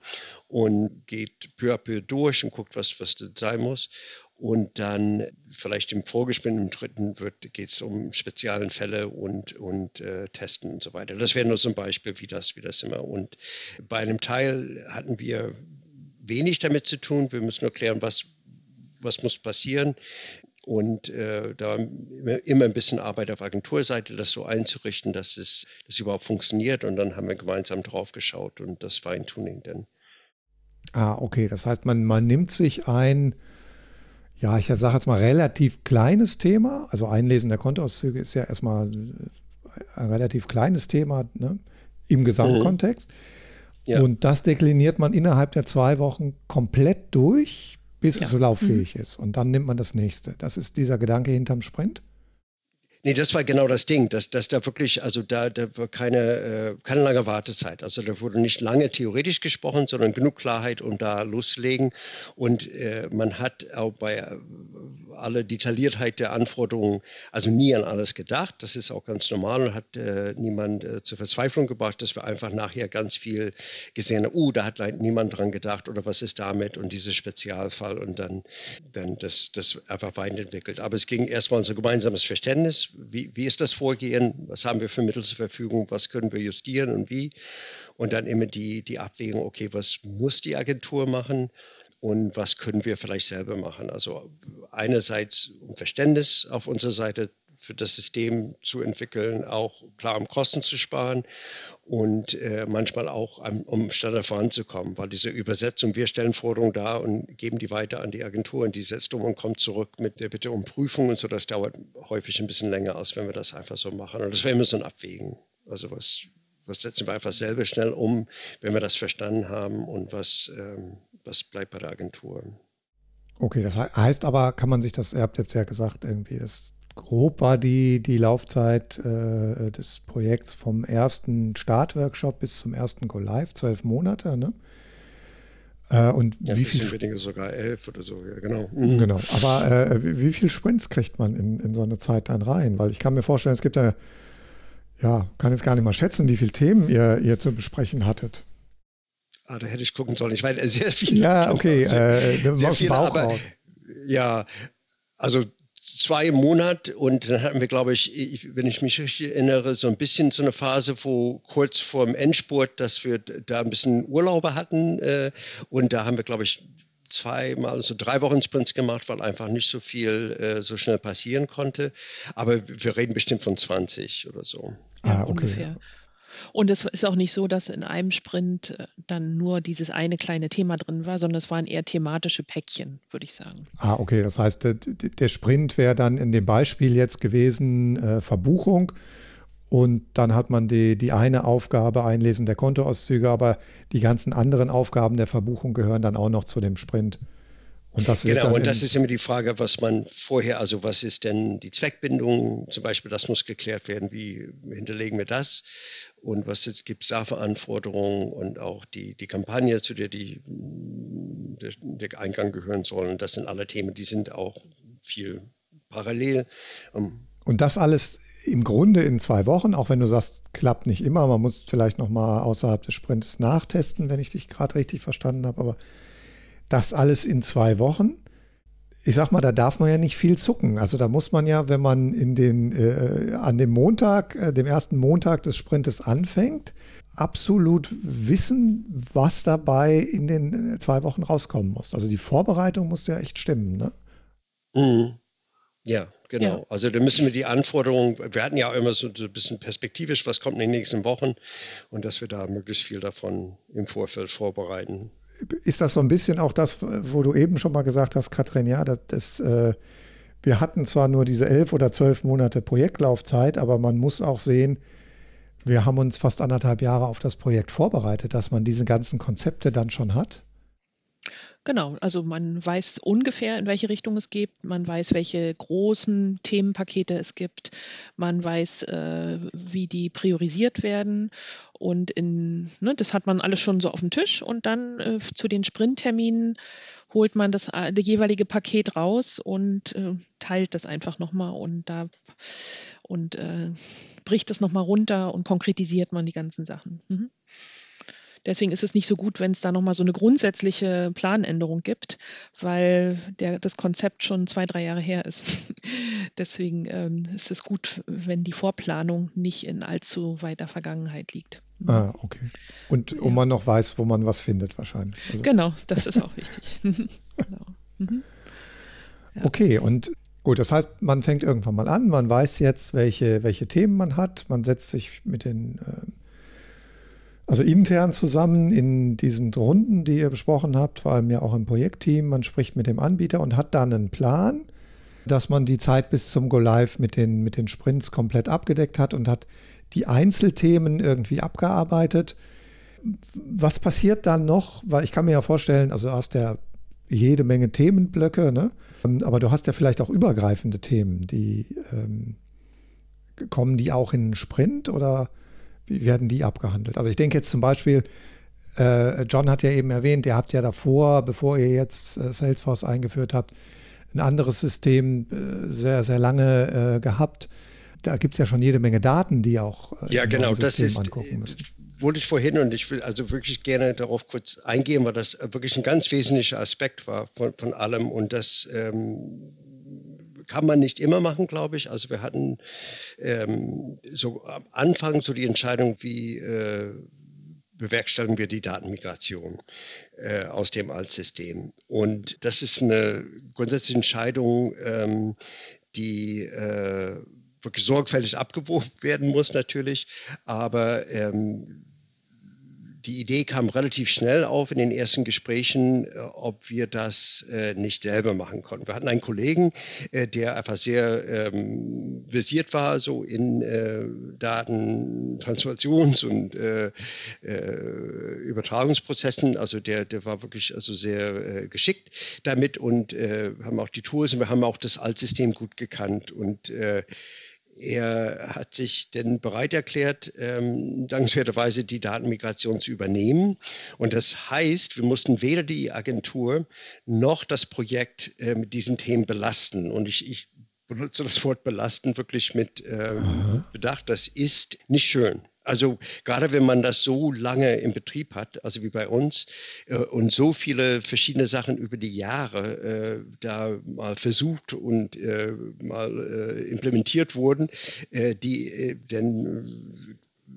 und geht peu à peu durch und guckt, was, was das sein muss. Und dann vielleicht im Vorgespräch, im dritten geht es um speziellen Fälle und, und äh, Testen und so weiter. Das wäre nur so ein Beispiel, wie das, wie das immer. Und bei einem Teil hatten wir wenig damit zu tun. Wir müssen nur klären, was, was muss passieren. Und äh, da immer ein bisschen Arbeit auf Agenturseite, das so einzurichten, dass es das überhaupt funktioniert. Und dann haben wir gemeinsam drauf geschaut und das Feintuning dann. Ah, okay. Das heißt, man, man nimmt sich ein, ja, ich sage jetzt mal relativ kleines Thema. Also Einlesen der Kontoauszüge ist ja erstmal ein relativ kleines Thema ne, im Gesamtkontext. Mhm. Ja. Und das dekliniert man innerhalb der zwei Wochen komplett durch bis ja. es so lauffähig mhm. ist. Und dann nimmt man das nächste. Das ist dieser Gedanke hinterm Sprint. Nee, das war genau das Ding, dass, dass da wirklich, also da, da war keine, äh, keine lange Wartezeit. Also da wurde nicht lange theoretisch gesprochen, sondern genug Klarheit, um da loszulegen. Und äh, man hat auch bei äh, aller Detailliertheit der Anforderungen, also nie an alles gedacht. Das ist auch ganz normal und hat äh, niemand äh, zur Verzweiflung gebracht, dass wir einfach nachher ganz viel gesehen haben, uh, da hat niemand dran gedacht oder was ist damit und dieser Spezialfall und dann, dann das, das einfach weiterentwickelt. Aber es ging erstmal um so gemeinsames Verständnis wie, wie ist das Vorgehen, was haben wir für Mittel zur Verfügung, was können wir justieren und wie. Und dann immer die, die Abwägung, okay, was muss die Agentur machen? und was können wir vielleicht selber machen. Also einerseits um Verständnis auf unserer Seite für das System zu entwickeln, auch klar um Kosten zu sparen und äh, manchmal auch um, um schneller voranzukommen, weil diese Übersetzung, wir stellen Forderungen dar und geben die weiter an die Agentur und die setzt um und kommt zurück mit der Bitte um Prüfung und so, das dauert häufig ein bisschen länger, als wenn wir das einfach so machen. Und das wäre immer so ein Abwägen. Also was, was setzen wir einfach selber schnell um, wenn wir das verstanden haben und was, ähm, was bleibt bei der Agentur. Okay, das heißt aber, kann man sich das, ihr habt jetzt ja gesagt, irgendwie das grob war die, die Laufzeit äh, des Projekts vom ersten Startworkshop bis zum ersten Go Live, zwölf Monate, ne? Äh, und ja, wie viel weniger sogar elf oder so, ja, genau. Mhm. Genau. Aber äh, wie, wie viel Sprints kriegt man in, in so eine Zeit dann rein? Weil ich kann mir vorstellen, es gibt ja, ja, kann jetzt gar nicht mal schätzen, wie viele Themen ihr, ihr zu besprechen hattet. Ah, da hätte ich gucken sollen. Ich weiß sehr viel. Ja, okay. Sehr, äh, sehr viel, aber, ja, also zwei im Monat und dann hatten wir, glaube ich, wenn ich mich richtig erinnere, so ein bisschen so eine Phase, wo kurz vor dem Endspurt, dass wir da ein bisschen Urlaube hatten äh, und da haben wir, glaube ich, zweimal so drei Wochen Sprints gemacht, weil einfach nicht so viel äh, so schnell passieren konnte. Aber wir reden bestimmt von 20 oder so. Ja, ah, okay. ungefähr. Und es ist auch nicht so, dass in einem Sprint äh, dann nur dieses eine kleine Thema drin war, sondern es waren eher thematische Päckchen, würde ich sagen. Ah, okay. Das heißt, der, der Sprint wäre dann in dem Beispiel jetzt gewesen äh, Verbuchung. Und dann hat man die, die eine Aufgabe, Einlesen der Kontoauszüge, aber die ganzen anderen Aufgaben der Verbuchung gehören dann auch noch zu dem Sprint. Und das genau, und das ist immer die Frage, was man vorher, also was ist denn die Zweckbindung zum Beispiel, das muss geklärt werden, wie hinterlegen wir das und was gibt es da für Anforderungen und auch die, die Kampagne, zu der die, der, der Eingang gehören soll. Und das sind alle Themen, die sind auch viel parallel. Ähm, und das alles im Grunde in zwei Wochen, auch wenn du sagst, klappt nicht immer, man muss vielleicht nochmal außerhalb des Sprints nachtesten, wenn ich dich gerade richtig verstanden habe, aber das alles in zwei Wochen. Ich sag mal, da darf man ja nicht viel zucken. Also da muss man ja, wenn man in den, äh, an dem Montag, äh, dem ersten Montag des Sprintes anfängt, absolut wissen, was dabei in den äh, zwei Wochen rauskommen muss. Also die Vorbereitung muss ja echt stimmen, ne? Mhm. Ja, genau. Ja. Also da müssen wir die Anforderungen, wir hatten ja auch immer so ein bisschen perspektivisch, was kommt in den nächsten Wochen und dass wir da möglichst viel davon im Vorfeld vorbereiten ist das so ein bisschen auch das, wo du eben schon mal gesagt hast, Katrin, ja, das, das äh, wir hatten zwar nur diese elf oder zwölf Monate Projektlaufzeit, aber man muss auch sehen, wir haben uns fast anderthalb Jahre auf das Projekt vorbereitet, dass man diese ganzen Konzepte dann schon hat. Genau, also man weiß ungefähr, in welche Richtung es geht, man weiß, welche großen Themenpakete es gibt, man weiß, äh, wie die priorisiert werden. Und in, ne, das hat man alles schon so auf dem Tisch. Und dann äh, zu den Sprintterminen holt man das, äh, das jeweilige Paket raus und äh, teilt das einfach nochmal und da und äh, bricht das nochmal runter und konkretisiert man die ganzen Sachen. Mhm. Deswegen ist es nicht so gut, wenn es da nochmal so eine grundsätzliche Planänderung gibt, weil der, das Konzept schon zwei, drei Jahre her ist. Deswegen ähm, ist es gut, wenn die Vorplanung nicht in allzu weiter Vergangenheit liegt. Ah, okay. Und ja. man noch weiß, wo man was findet wahrscheinlich. Also. Genau, das ist auch wichtig. genau. Mhm. Ja. Okay, und Gut, das heißt, man fängt irgendwann mal an, man weiß jetzt, welche, welche Themen man hat, man setzt sich mit den äh, also intern zusammen in diesen Runden, die ihr besprochen habt, vor allem ja auch im Projektteam, man spricht mit dem Anbieter und hat dann einen Plan, dass man die Zeit bis zum Go Live mit den, mit den Sprints komplett abgedeckt hat und hat die Einzelthemen irgendwie abgearbeitet. Was passiert dann noch? Weil ich kann mir ja vorstellen, also du hast ja jede Menge Themenblöcke, ne? aber du hast ja vielleicht auch übergreifende Themen, die ähm, kommen die auch in einen Sprint oder wie werden die abgehandelt? Also ich denke jetzt zum Beispiel, äh, John hat ja eben erwähnt, ihr habt ja davor, bevor ihr jetzt äh, Salesforce eingeführt habt, ein anderes System äh, sehr, sehr lange äh, gehabt. Da gibt es ja schon jede Menge Daten, die auch äh, ja genau das ist angucken müssen. Wollte ich vorhin und ich will also wirklich gerne darauf kurz eingehen, weil das wirklich ein ganz wesentlicher Aspekt war von, von allem und das ähm, kann man nicht immer machen, glaube ich. Also wir hatten ähm, so am Anfang so die Entscheidung, wie, äh, bewerkstelligen wir die Datenmigration äh, aus dem Altsystem. Und das ist eine grundsätzliche Entscheidung, ähm, die äh, wirklich sorgfältig abgewogen werden muss natürlich, aber ähm, die Idee kam relativ schnell auf in den ersten Gesprächen, äh, ob wir das äh, nicht selber machen konnten. Wir hatten einen Kollegen, äh, der einfach sehr ähm, versiert war, so in äh, Datentransformations- und äh, äh, Übertragungsprozessen. Also der, der war wirklich also sehr geschickt damit und haben auch die Tools und wir haben auch das Altsystem gut gekannt und er hat sich denn bereit erklärt, ähm, dankenswerterweise die Datenmigration zu übernehmen. Und das heißt, wir mussten weder die Agentur noch das Projekt äh, mit diesen Themen belasten. Und ich, ich benutze das Wort belasten wirklich mit äh, Bedacht. Das ist nicht schön. Also gerade wenn man das so lange im Betrieb hat, also wie bei uns, äh, und so viele verschiedene Sachen über die Jahre äh, da mal versucht und äh, mal äh, implementiert wurden, äh, die äh, dann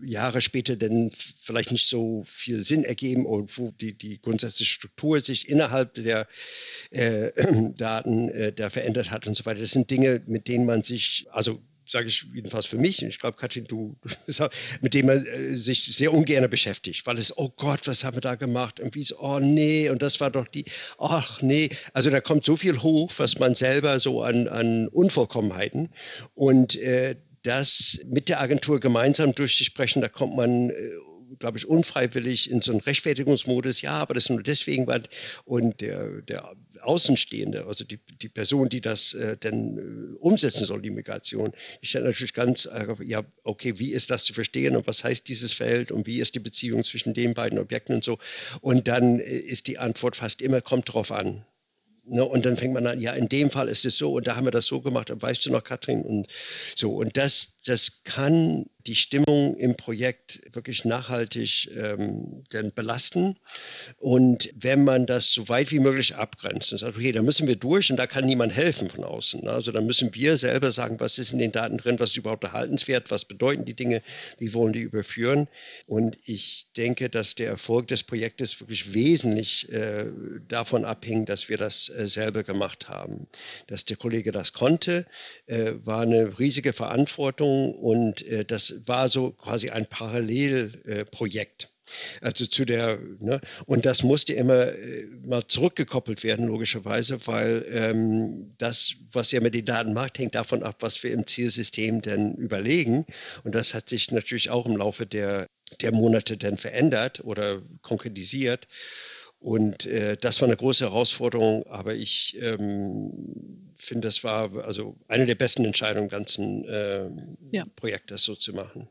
Jahre später dann vielleicht nicht so viel Sinn ergeben und wo die, die grundsätzliche Struktur sich innerhalb der äh, Daten äh, da verändert hat und so weiter. Das sind Dinge, mit denen man sich, also sage ich jedenfalls für mich, und ich glaube, Katrin, du, mit dem man äh, sich sehr ungern beschäftigt, weil es, oh Gott, was haben wir da gemacht? Und wie so, oh nee, und das war doch die, ach nee. Also da kommt so viel hoch, was man selber so an, an Unvollkommenheiten und äh, das mit der Agentur gemeinsam durchzusprechen, da kommt man äh, glaube ich, unfreiwillig in so einen Rechtfertigungsmodus, ja, aber das nur deswegen, weil, und der, der Außenstehende, also die, die Person, die das äh, denn äh, umsetzen soll, die Migration, die stellt natürlich ganz, äh, ja, okay, wie ist das zu verstehen und was heißt dieses Feld und wie ist die Beziehung zwischen den beiden Objekten und so. Und dann äh, ist die Antwort fast immer, kommt drauf an. Ne, und dann fängt man an, ja, in dem Fall ist es so und da haben wir das so gemacht, und weißt du noch, Katrin? Und so. Und das, das kann die Stimmung im Projekt wirklich nachhaltig ähm, dann belasten. Und wenn man das so weit wie möglich abgrenzt und sagt, okay, da müssen wir durch und da kann niemand helfen von außen. Also da müssen wir selber sagen, was ist in den Daten drin, was ist überhaupt erhaltenswert, was bedeuten die Dinge, wie wollen die überführen. Und ich denke, dass der Erfolg des Projektes wirklich wesentlich äh, davon abhing, dass wir das äh, selber gemacht haben. Dass der Kollege das konnte, äh, war eine riesige Verantwortung und äh, war so quasi ein Parallelprojekt. Also zu der, ne, und das musste immer äh, mal zurückgekoppelt werden, logischerweise, weil ähm, das, was ja mit den Daten macht, hängt davon ab, was wir im Zielsystem denn überlegen. Und das hat sich natürlich auch im Laufe der, der Monate dann verändert oder konkretisiert. Und äh, das war eine große Herausforderung, aber ich ähm, finde, das war also eine der besten Entscheidungen im ganzen äh, ja. Projekt, das so zu machen.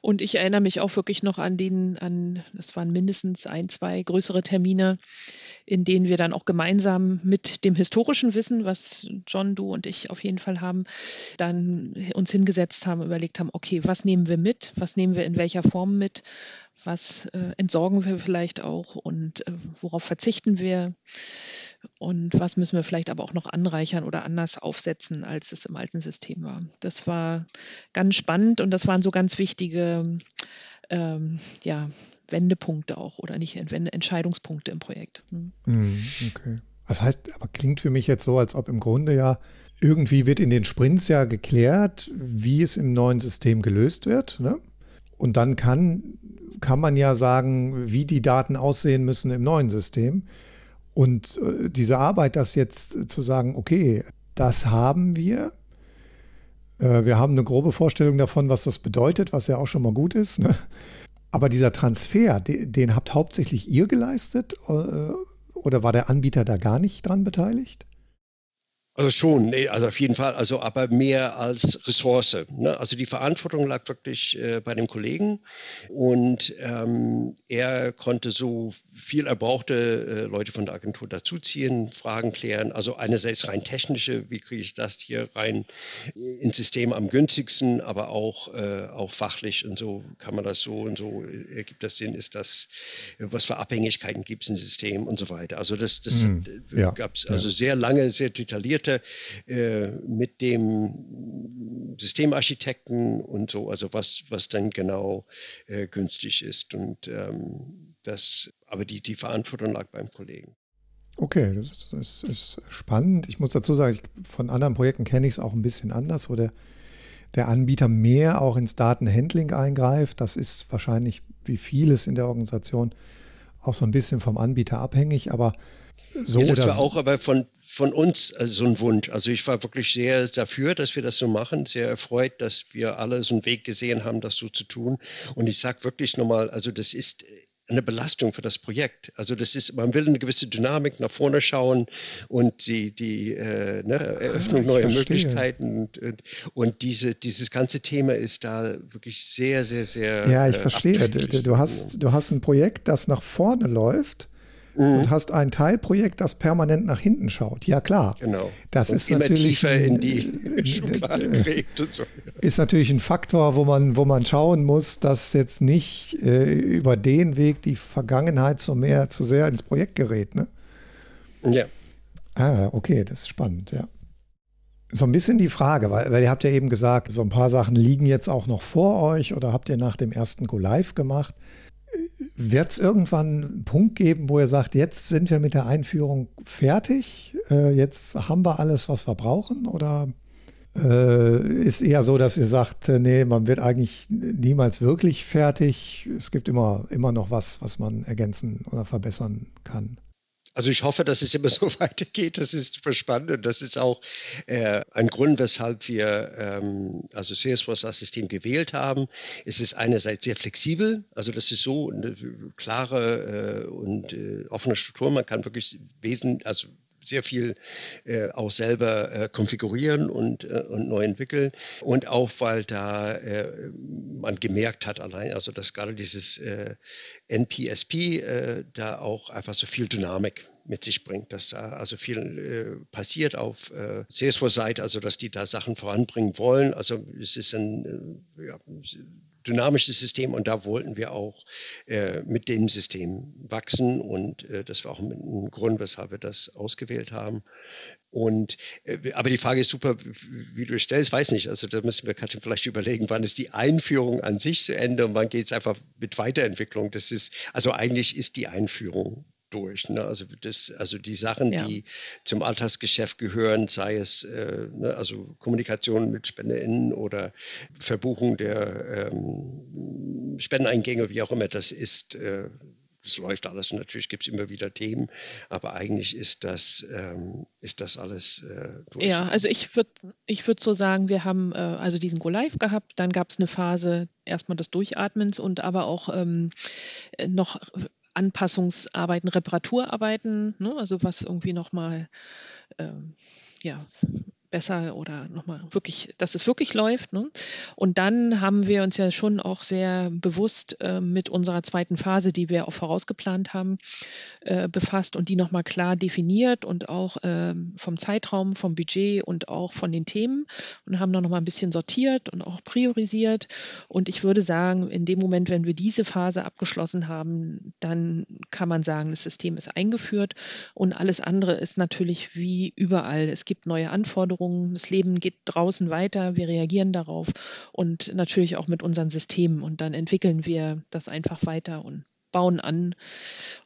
Und ich erinnere mich auch wirklich noch an den, an, das waren mindestens ein, zwei größere Termine, in denen wir dann auch gemeinsam mit dem historischen Wissen, was John, du und ich auf jeden Fall haben, dann uns hingesetzt haben, überlegt haben, okay, was nehmen wir mit, was nehmen wir in welcher Form mit, was äh, entsorgen wir vielleicht auch? Und äh, worauf verzichten wir? Und was müssen wir vielleicht aber auch noch anreichern oder anders aufsetzen, als es im alten System war. Das war ganz spannend und das waren so ganz wichtige ähm, ja, Wendepunkte auch oder nicht Entscheidungspunkte im Projekt. Hm. hm. Okay. Das heißt, aber klingt für mich jetzt so, als ob im Grunde ja irgendwie wird in den Sprints ja geklärt, wie es im neuen System gelöst wird. Ne? Und dann kann, kann man ja sagen, wie die Daten aussehen müssen im neuen System. Und äh, diese Arbeit, das jetzt zu sagen, okay, das haben wir. Äh, wir haben eine grobe Vorstellung davon, was das bedeutet, was ja auch schon mal gut ist. Ne? Aber dieser Transfer, den, den, habt hauptsächlich ihr geleistet äh, oder war der Anbieter da gar nicht dran beteiligt? Also schon, nee, also auf jeden Fall, also aber mehr als Ressource. Ne? Also die Verantwortung lag wirklich äh, bei dem Kollegen und ähm, er konnte so viel erbrauchte äh, Leute von der Agentur dazuziehen, Fragen klären. Also einerseits rein technische, wie kriege ich das hier rein ins System am günstigsten, aber auch, äh, auch fachlich und so kann man das so und so ergibt das Sinn, ist das, was für Abhängigkeiten gibt es im System und so weiter. Also das, das mm, ja, gab es also ja. sehr lange, sehr detailliert später äh, mit dem Systemarchitekten und so, also was, was dann genau äh, günstig ist. Und ähm, das, aber die, die Verantwortung lag beim Kollegen. Okay, das, das ist spannend. Ich muss dazu sagen, ich, von anderen Projekten kenne ich es auch ein bisschen anders, wo der, der Anbieter mehr auch ins Datenhandling eingreift. Das ist wahrscheinlich wie vieles in der Organisation auch so ein bisschen vom Anbieter abhängig, aber so. Ja, das war auch aber von, von uns also so ein Wunsch. Also ich war wirklich sehr dafür, dass wir das so machen, sehr erfreut, dass wir alle so einen Weg gesehen haben, das so zu tun. Und ich sage wirklich nochmal, also das ist eine Belastung für das Projekt. Also das ist, man will eine gewisse Dynamik nach vorne schauen und die, die äh, ne, Eröffnung ah, neuer Möglichkeiten und, und, und, diese, dieses ganze Thema ist da wirklich sehr, sehr, sehr. Ja, ich äh, verstehe. Du, du, hast, du hast ein Projekt, das nach vorne läuft mhm. und hast ein Teilprojekt, das permanent nach hinten schaut. Ja, klar. Genau. Das und ist immer natürlich tiefer in die Schublade geregt und so. Ist natürlich ein Faktor, wo man, wo man schauen muss, dass jetzt nicht äh, über den Weg die Vergangenheit so mehr zu sehr ins Projekt gerät. Ne? Ja. Ah, okay, das ist spannend, ja. So ein bisschen die Frage, weil, weil ihr habt ja eben gesagt, so ein paar Sachen liegen jetzt auch noch vor euch oder habt ihr nach dem ersten Go Live gemacht. Wird es irgendwann einen Punkt geben, wo ihr sagt, jetzt sind wir mit der Einführung fertig, äh, jetzt haben wir alles, was wir brauchen? Oder äh, ist eher so, dass ihr sagt, äh, nee, man wird eigentlich niemals wirklich fertig. Es gibt immer, immer noch was, was man ergänzen oder verbessern kann. Also ich hoffe, dass es immer so weitergeht. Das ist spannend und das ist auch äh, ein Grund, weshalb wir ähm, also Salesforce als System gewählt haben. Es ist einerseits sehr flexibel, also das ist so eine klare äh, und äh, offene Struktur. Man kann wirklich wesentlich, also sehr viel äh, auch selber äh, konfigurieren und, äh, und neu entwickeln. Und auch, weil da äh, man gemerkt hat allein, also dass gerade dieses äh, NPSP äh, da auch einfach so viel Dynamik mit sich bringt, dass da also viel äh, passiert auf äh, Salesforce-Seite, also dass die da Sachen voranbringen wollen. Also es ist ein äh, ja, dynamisches System und da wollten wir auch äh, mit dem System wachsen und äh, das war auch ein Grund, weshalb wir das ausgewählt haben. Und äh, aber die Frage ist super, wie du stellst, weiß nicht. Also da müssen wir Katrin vielleicht überlegen, wann ist die Einführung an sich zu Ende und wann geht es einfach mit Weiterentwicklung. Das ist also eigentlich ist die Einführung durch. Ne? Also, das, also die Sachen, ja. die zum Alltagsgeschäft gehören, sei es äh, ne, also Kommunikation mit SpenderInnen oder Verbuchung der ähm, Spendeneingänge, wie auch immer, das ist äh, das läuft alles. Und natürlich gibt es immer wieder Themen, aber eigentlich ist das, ähm, ist das alles äh, durch. Ja, also ich würde ich würd so sagen, wir haben äh, also diesen Go Live gehabt, dann gab es eine Phase erstmal des Durchatmens und aber auch ähm, noch Anpassungsarbeiten, Reparaturarbeiten, ne? also was irgendwie nochmal ähm, ja, besser oder nochmal wirklich, dass es wirklich läuft. Ne? Und dann haben wir uns ja schon auch sehr bewusst äh, mit unserer zweiten Phase, die wir auch vorausgeplant haben, äh, befasst und die nochmal klar definiert und auch äh, vom Zeitraum, vom Budget und auch von den Themen und haben dann nochmal ein bisschen sortiert und auch priorisiert. Und ich würde sagen, in dem Moment, wenn wir diese Phase abgeschlossen haben, dann kann man sagen, das System ist eingeführt und alles andere ist natürlich wie überall. Es gibt neue Anforderungen Veränderungen. Das Leben geht draußen weiter, wir reagieren darauf und natürlich auch mit unseren Systemen. Und dann entwickeln wir das einfach weiter und bauen an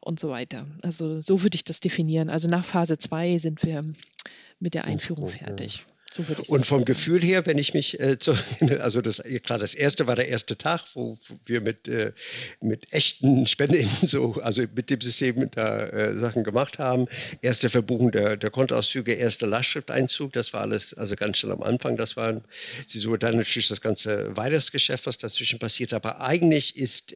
und so weiter. Also so würde ich das definieren. Also nach Phase 2 sind wir mit der Einführung fertig. So und vom Gefühl her, wenn ich mich äh, zu, also das klar, das erste war der erste Tag, wo, wir mit äh, mit echten Spenden so, also mit dem System da äh, Sachen gemacht haben. Erste Verbuchung der, der Kontoauszüge, erste Lastschrifteinzug, das war alles, also ganz schnell am Anfang, das waren sie so dann natürlich das ganze Weihnachtsgeschäft, was dazwischen passiert. Aber eigentlich ist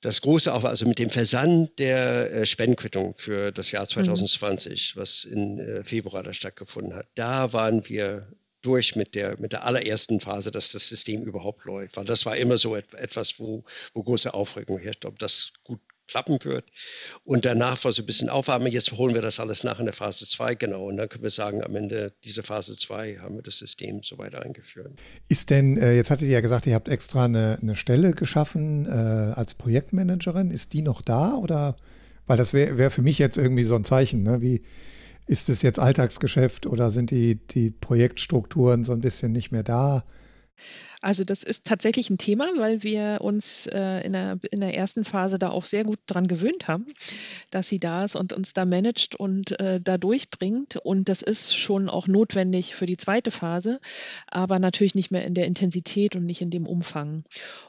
das große auch, also mit dem Versand der äh, Spendenquittung für das Jahr 2020, mhm. was in äh, Februar da stattgefunden hat, da waren wir durch mit der, mit der allerersten Phase, dass das System überhaupt läuft. Weil das war immer so etwas, wo, wo große Aufregung herrscht, ob das gut klappen wird. Und danach war so ein bisschen Aufwärmen. Jetzt holen wir das alles nach in der Phase 2, genau. Und dann können wir sagen, am Ende dieser Phase 2 haben wir das System soweit eingeführt. Ist denn, äh, jetzt hattet ihr ja gesagt, ihr habt extra eine, eine Stelle geschaffen äh, als Projektmanagerin. Ist die noch da oder? Weil das wäre wär für mich jetzt irgendwie so ein Zeichen, ne? wie ist es jetzt Alltagsgeschäft oder sind die, die Projektstrukturen so ein bisschen nicht mehr da? Also das ist tatsächlich ein Thema, weil wir uns äh, in, der, in der ersten Phase da auch sehr gut dran gewöhnt haben, dass sie da ist und uns da managt und äh, da durchbringt. Und das ist schon auch notwendig für die zweite Phase, aber natürlich nicht mehr in der Intensität und nicht in dem Umfang.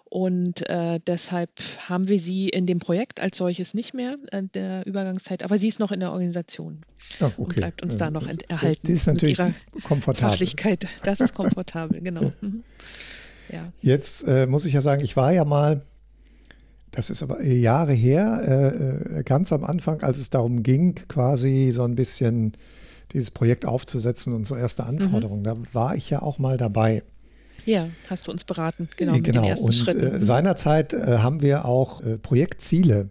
Und äh, deshalb haben wir sie in dem Projekt als solches nicht mehr in der Übergangszeit, aber sie ist noch in der Organisation Ach, okay. und bleibt uns da noch erhalten. Das, ist natürlich komfortabel. Fachlichkeit. Das ist komfortabel, genau. Mhm. Ja. Jetzt äh, muss ich ja sagen, ich war ja mal, das ist aber Jahre her, äh, äh, ganz am Anfang, als es darum ging, quasi so ein bisschen dieses Projekt aufzusetzen und so erste mhm. Anforderungen. Mhm. Da war ich ja auch mal dabei. Ja, hast du uns beraten, genau. Mit genau. Den ersten und Schritten. Äh, seinerzeit äh, haben wir auch äh, Projektziele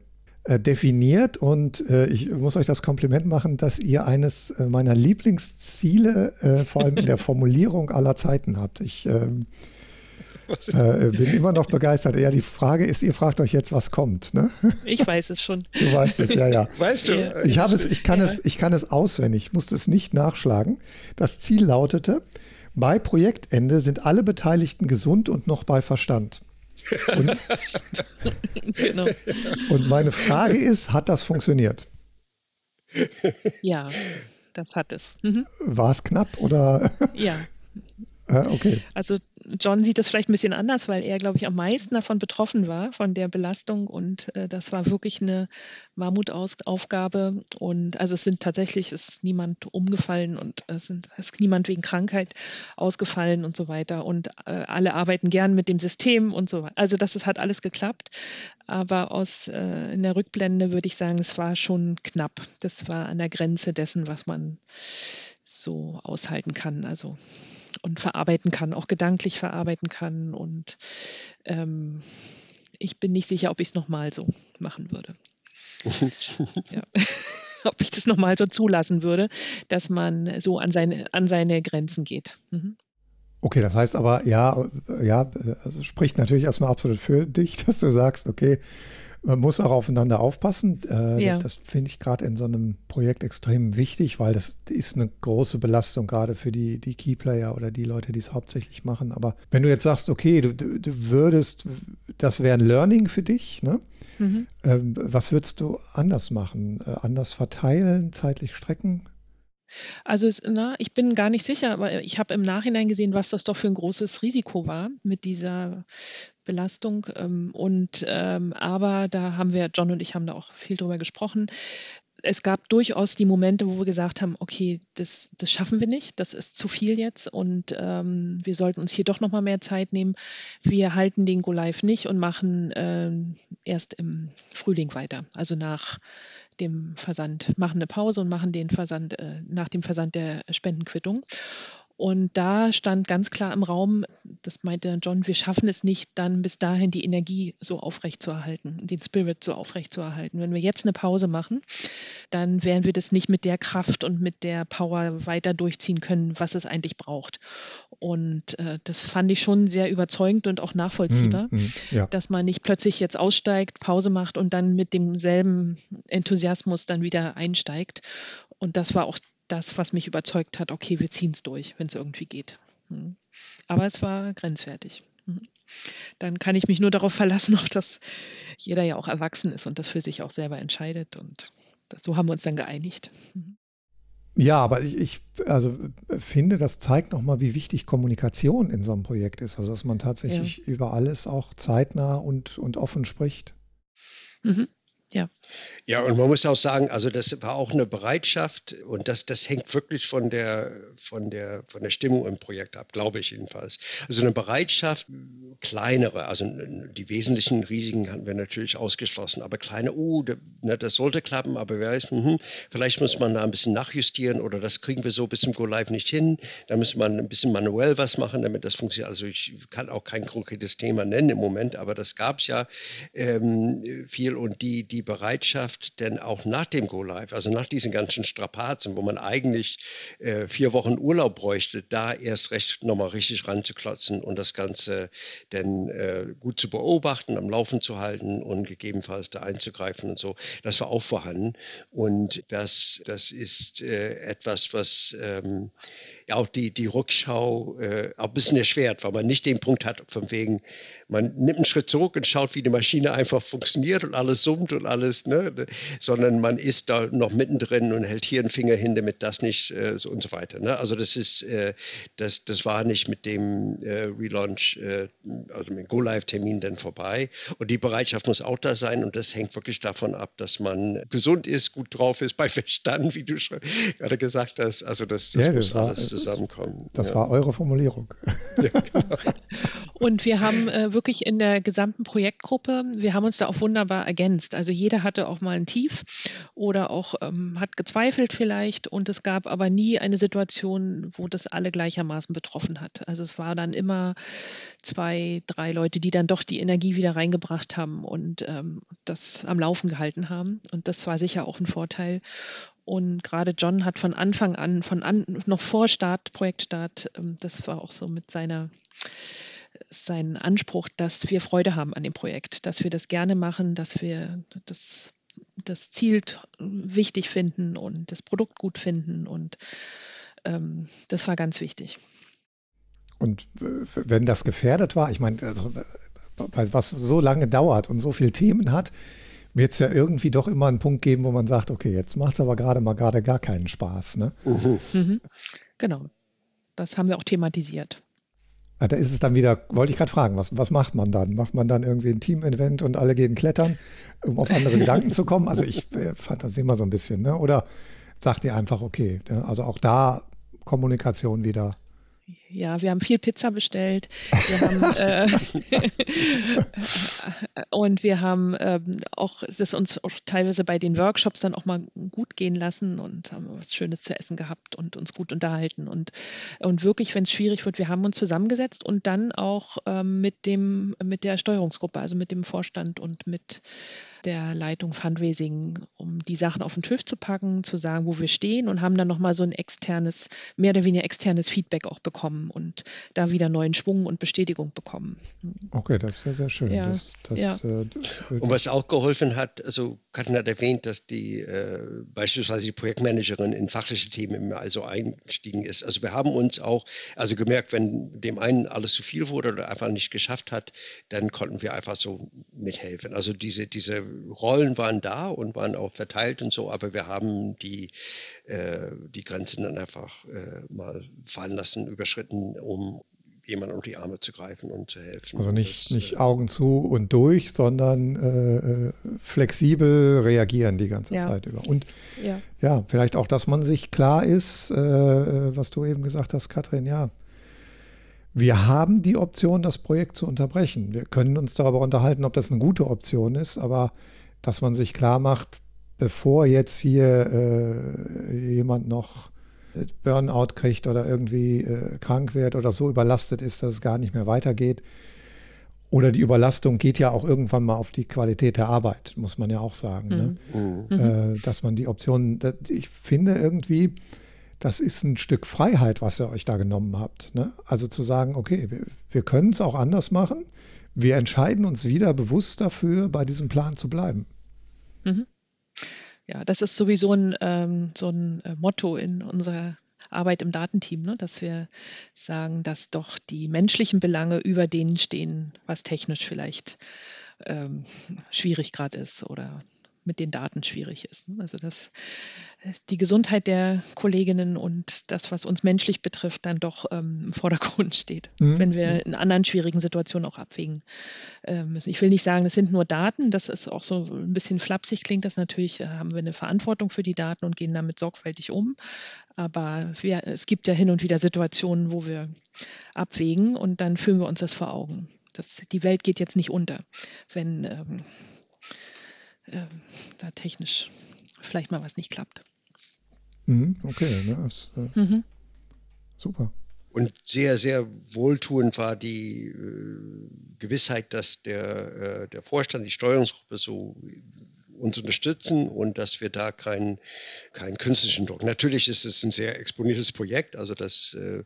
definiert und ich muss euch das Kompliment machen, dass ihr eines meiner Lieblingsziele vor allem in der Formulierung aller Zeiten habt. Ich ähm, äh, bin immer noch begeistert. Ja, die Frage ist, ihr fragt euch jetzt, was kommt. Ne? Ich weiß es schon. Du weißt es, ja, ja. Weißt du? Ich, habe es, ich, kann ja. es, ich kann es auswendig, ich musste es nicht nachschlagen. Das Ziel lautete, bei Projektende sind alle Beteiligten gesund und noch bei Verstand. Und, genau. und meine Frage ist, hat das funktioniert? Ja, das hat es. Mhm. War es knapp oder? Ja. okay. Also John sieht das vielleicht ein bisschen anders, weil er, glaube ich, am meisten davon betroffen war, von der Belastung. Und äh, das war wirklich eine Mammutaufgabe. Und also es sind tatsächlich, es ist niemand umgefallen und es, sind, es ist niemand wegen Krankheit ausgefallen und so weiter. Und äh, alle arbeiten gern mit dem System und so weiter. Also das, das hat alles geklappt. Aber aus äh, in der Rückblende würde ich sagen, es war schon knapp. Das war an der Grenze dessen, was man so aushalten kann. Also und verarbeiten kann, auch gedanklich verarbeiten kann. Und ähm, ich bin nicht sicher, ob ich es nochmal so machen würde. ja. ob ich das nochmal so zulassen würde, dass man so an seine, an seine Grenzen geht. Mhm. Okay, das heißt aber, ja, ja, also spricht natürlich erstmal absolut für dich, dass du sagst, okay, man muss auch aufeinander aufpassen. Äh, ja. Das finde ich gerade in so einem Projekt extrem wichtig, weil das ist eine große Belastung gerade für die, die Keyplayer oder die Leute, die es hauptsächlich machen. Aber wenn du jetzt sagst, okay, du, du, du würdest, das wäre ein Learning für dich, ne? Mhm. Ähm, was würdest du anders machen? Äh, anders verteilen, zeitlich strecken? Also es, na, ich bin gar nicht sicher, aber ich habe im Nachhinein gesehen, was das doch für ein großes Risiko war mit dieser Belastung. Ähm, und ähm, aber da haben wir, John und ich haben da auch viel drüber gesprochen. Es gab durchaus die Momente, wo wir gesagt haben, okay, das, das schaffen wir nicht, das ist zu viel jetzt und ähm, wir sollten uns hier doch nochmal mehr Zeit nehmen. Wir halten den Go Live nicht und machen ähm, erst im Frühling weiter, also nach dem Versand, machen eine Pause und machen den Versand äh, nach dem Versand der Spendenquittung. Und da stand ganz klar im Raum, das meinte John, wir schaffen es nicht, dann bis dahin die Energie so aufrechtzuerhalten, den Spirit so aufrechtzuerhalten. Wenn wir jetzt eine Pause machen, dann werden wir das nicht mit der Kraft und mit der Power weiter durchziehen können, was es eigentlich braucht. Und äh, das fand ich schon sehr überzeugend und auch nachvollziehbar, mm, mm, ja. dass man nicht plötzlich jetzt aussteigt, Pause macht und dann mit demselben Enthusiasmus dann wieder einsteigt. Und das war auch das, was mich überzeugt hat, okay, wir ziehen es durch, wenn es irgendwie geht. Hm. Aber es war grenzwertig. Hm. Dann kann ich mich nur darauf verlassen, auch dass jeder ja auch erwachsen ist und das für sich auch selber entscheidet. Und das, so haben wir uns dann geeinigt. Hm. Ja, aber ich, ich also finde, das zeigt nochmal, wie wichtig Kommunikation in so einem Projekt ist. Also dass man tatsächlich ja. über alles auch zeitnah und, und offen spricht. Mhm. Ja. Ja, und man muss auch sagen, also das war auch eine Bereitschaft und das, das hängt wirklich von der, von, der, von der Stimmung im Projekt ab, glaube ich jedenfalls. Also eine Bereitschaft, kleinere, also die wesentlichen Risiken hatten wir natürlich ausgeschlossen, aber kleine, oh, ne, das sollte klappen, aber wer weiß, mh, vielleicht muss man da ein bisschen nachjustieren oder das kriegen wir so bis zum Go Live nicht hin, da muss man ein bisschen manuell was machen, damit das funktioniert. Also ich kann auch kein konkretes Thema nennen im Moment, aber das gab es ja ähm, viel und die, die die Bereitschaft, denn auch nach dem Go Live, also nach diesen ganzen Strapazen, wo man eigentlich äh, vier Wochen Urlaub bräuchte, da erst recht nochmal richtig ranzuklotzen und das Ganze dann äh, gut zu beobachten, am Laufen zu halten und gegebenenfalls da einzugreifen und so. Das war auch vorhanden. Und das, das ist äh, etwas, was ähm, ja auch die, die Rückschau äh, auch ein bisschen erschwert, weil man nicht den Punkt hat, von wegen, man nimmt einen Schritt zurück und schaut, wie die Maschine einfach funktioniert und alles summt und alles, ne? sondern man ist da noch mittendrin und hält hier einen Finger hin, damit das nicht äh, so und so weiter. Ne? Also das ist, äh, das, das war nicht mit dem äh, Relaunch, äh, also mit dem Go-Live-Termin dann vorbei. Und die Bereitschaft muss auch da sein und das hängt wirklich davon ab, dass man gesund ist, gut drauf ist, bei Verstand, wie du schon gerade gesagt hast. Also das, das ja, muss das war, alles zusammenkommen. Das ja. war eure Formulierung. Ja, genau. Und wir haben äh, wirklich in der gesamten Projektgruppe, wir haben uns da auch wunderbar ergänzt. Also jeder hatte auch mal ein Tief oder auch ähm, hat gezweifelt vielleicht und es gab aber nie eine Situation, wo das alle gleichermaßen betroffen hat. Also es war dann immer zwei, drei Leute, die dann doch die Energie wieder reingebracht haben und ähm, das am Laufen gehalten haben. Und das war sicher auch ein Vorteil. Und gerade John hat von Anfang an, von an, noch vor Start, Projektstart, ähm, das war auch so mit seiner seinen Anspruch, dass wir Freude haben an dem Projekt, dass wir das gerne machen, dass wir das, das Ziel wichtig finden und das Produkt gut finden. Und ähm, das war ganz wichtig. Und wenn das gefährdet war, ich meine, also, was so lange dauert und so viele Themen hat, wird es ja irgendwie doch immer einen Punkt geben, wo man sagt, okay, jetzt macht es aber gerade mal gerade gar keinen Spaß. Ne? Mhm. Genau. Das haben wir auch thematisiert. Ah, da ist es dann wieder, wollte ich gerade fragen, was, was macht man dann? Macht man dann irgendwie ein Team-Event und alle gehen klettern, um auf andere Gedanken zu kommen? Also ich äh, fantasiere mal so ein bisschen, ne? Oder sagt ihr einfach, okay, ne? also auch da Kommunikation wieder ja, wir haben viel Pizza bestellt. Wir haben, äh, und wir haben ähm, auch das uns auch teilweise bei den Workshops dann auch mal gut gehen lassen und haben was Schönes zu essen gehabt und uns gut unterhalten. Und, und wirklich, wenn es schwierig wird, wir haben uns zusammengesetzt und dann auch ähm, mit dem, mit der Steuerungsgruppe, also mit dem Vorstand und mit der Leitung Fundraising, um die Sachen auf den Tisch zu packen, zu sagen, wo wir stehen und haben dann nochmal so ein externes, mehr oder weniger externes Feedback auch bekommen und da wieder neuen Schwung und Bestätigung bekommen. Okay, das ist sehr, sehr schön. Ja, das, das, ja. äh, und was auch geholfen hat, also Katrin hat erwähnt, dass die äh, beispielsweise die Projektmanagerin in fachliche Themen immer also eingestiegen ist. Also wir haben uns auch, also gemerkt, wenn dem einen alles zu viel wurde oder einfach nicht geschafft hat, dann konnten wir einfach so mithelfen. Also diese, diese Rollen waren da und waren auch verteilt und so, aber wir haben die, äh, die Grenzen dann einfach äh, mal fallen lassen, überschritten, um jemand unter die Arme zu greifen und zu helfen. Also nicht, das, nicht äh, Augen zu und durch, sondern äh, äh, flexibel reagieren die ganze Ja. Zeit über. Und Ja. ja, vielleicht auch, dass man sich klar ist, äh, was du eben gesagt hast, Katrin, ja. Wir haben die Option, das Projekt zu unterbrechen. Wir können uns darüber unterhalten, ob das eine gute Option ist, aber dass man sich klar macht, bevor jetzt hier äh, jemand noch Burnout kriegt oder irgendwie äh, krank wird oder so überlastet ist, dass es gar nicht mehr weitergeht. Oder die Überlastung geht ja auch irgendwann mal auf die Qualität der Arbeit, muss man ja auch sagen. Ne? Mhm. Äh, dass man die Option, das- ich finde irgendwie, das ist ein Stück Freiheit, was ihr euch da genommen habt. Ne? Also zu sagen, okay, wir, wir können es auch anders machen. Wir entscheiden uns wieder bewusst dafür, bei diesem Plan zu bleiben. Ja, das ist sowieso ein, ähm, so ein äh, Motto in unserer Arbeit im Datenteam, ne? dass wir sagen, dass doch die menschlichen Belange über denen stehen, was technisch vielleicht ähm, schwierig gerade ist oder mit den Daten schwierig ist. Ne? Also dass äh, die Gesundheit der Kolleginnen und das, was uns menschlich betrifft, dann doch ähm, im Vordergrund steht, Mhm. wenn wir in anderen schwierigen Situationen auch abwägen äh, müssen. Ich will nicht sagen, das sind nur Daten, das ist auch so ein bisschen flapsig klingt das natürlich, äh, haben wir eine Verantwortung für die Daten und gehen damit sorgfältig um. Aber wir, es gibt ja hin und wieder Situationen, wo wir abwägen und dann führen wir uns das vor Augen. Das, die Welt geht jetzt nicht unter, wenn ähm, ähm, da technisch vielleicht mal was nicht klappt. Mhm, okay, ne, das, äh, Mhm. super. Und sehr, sehr wohltuend war die äh, Gewissheit, dass der, äh, der Vorstand, die Steuerungsgruppe so uns unterstützen und dass wir da keinen keinen künstlichen Druck. Natürlich ist es ein sehr exponiertes Projekt, also das äh,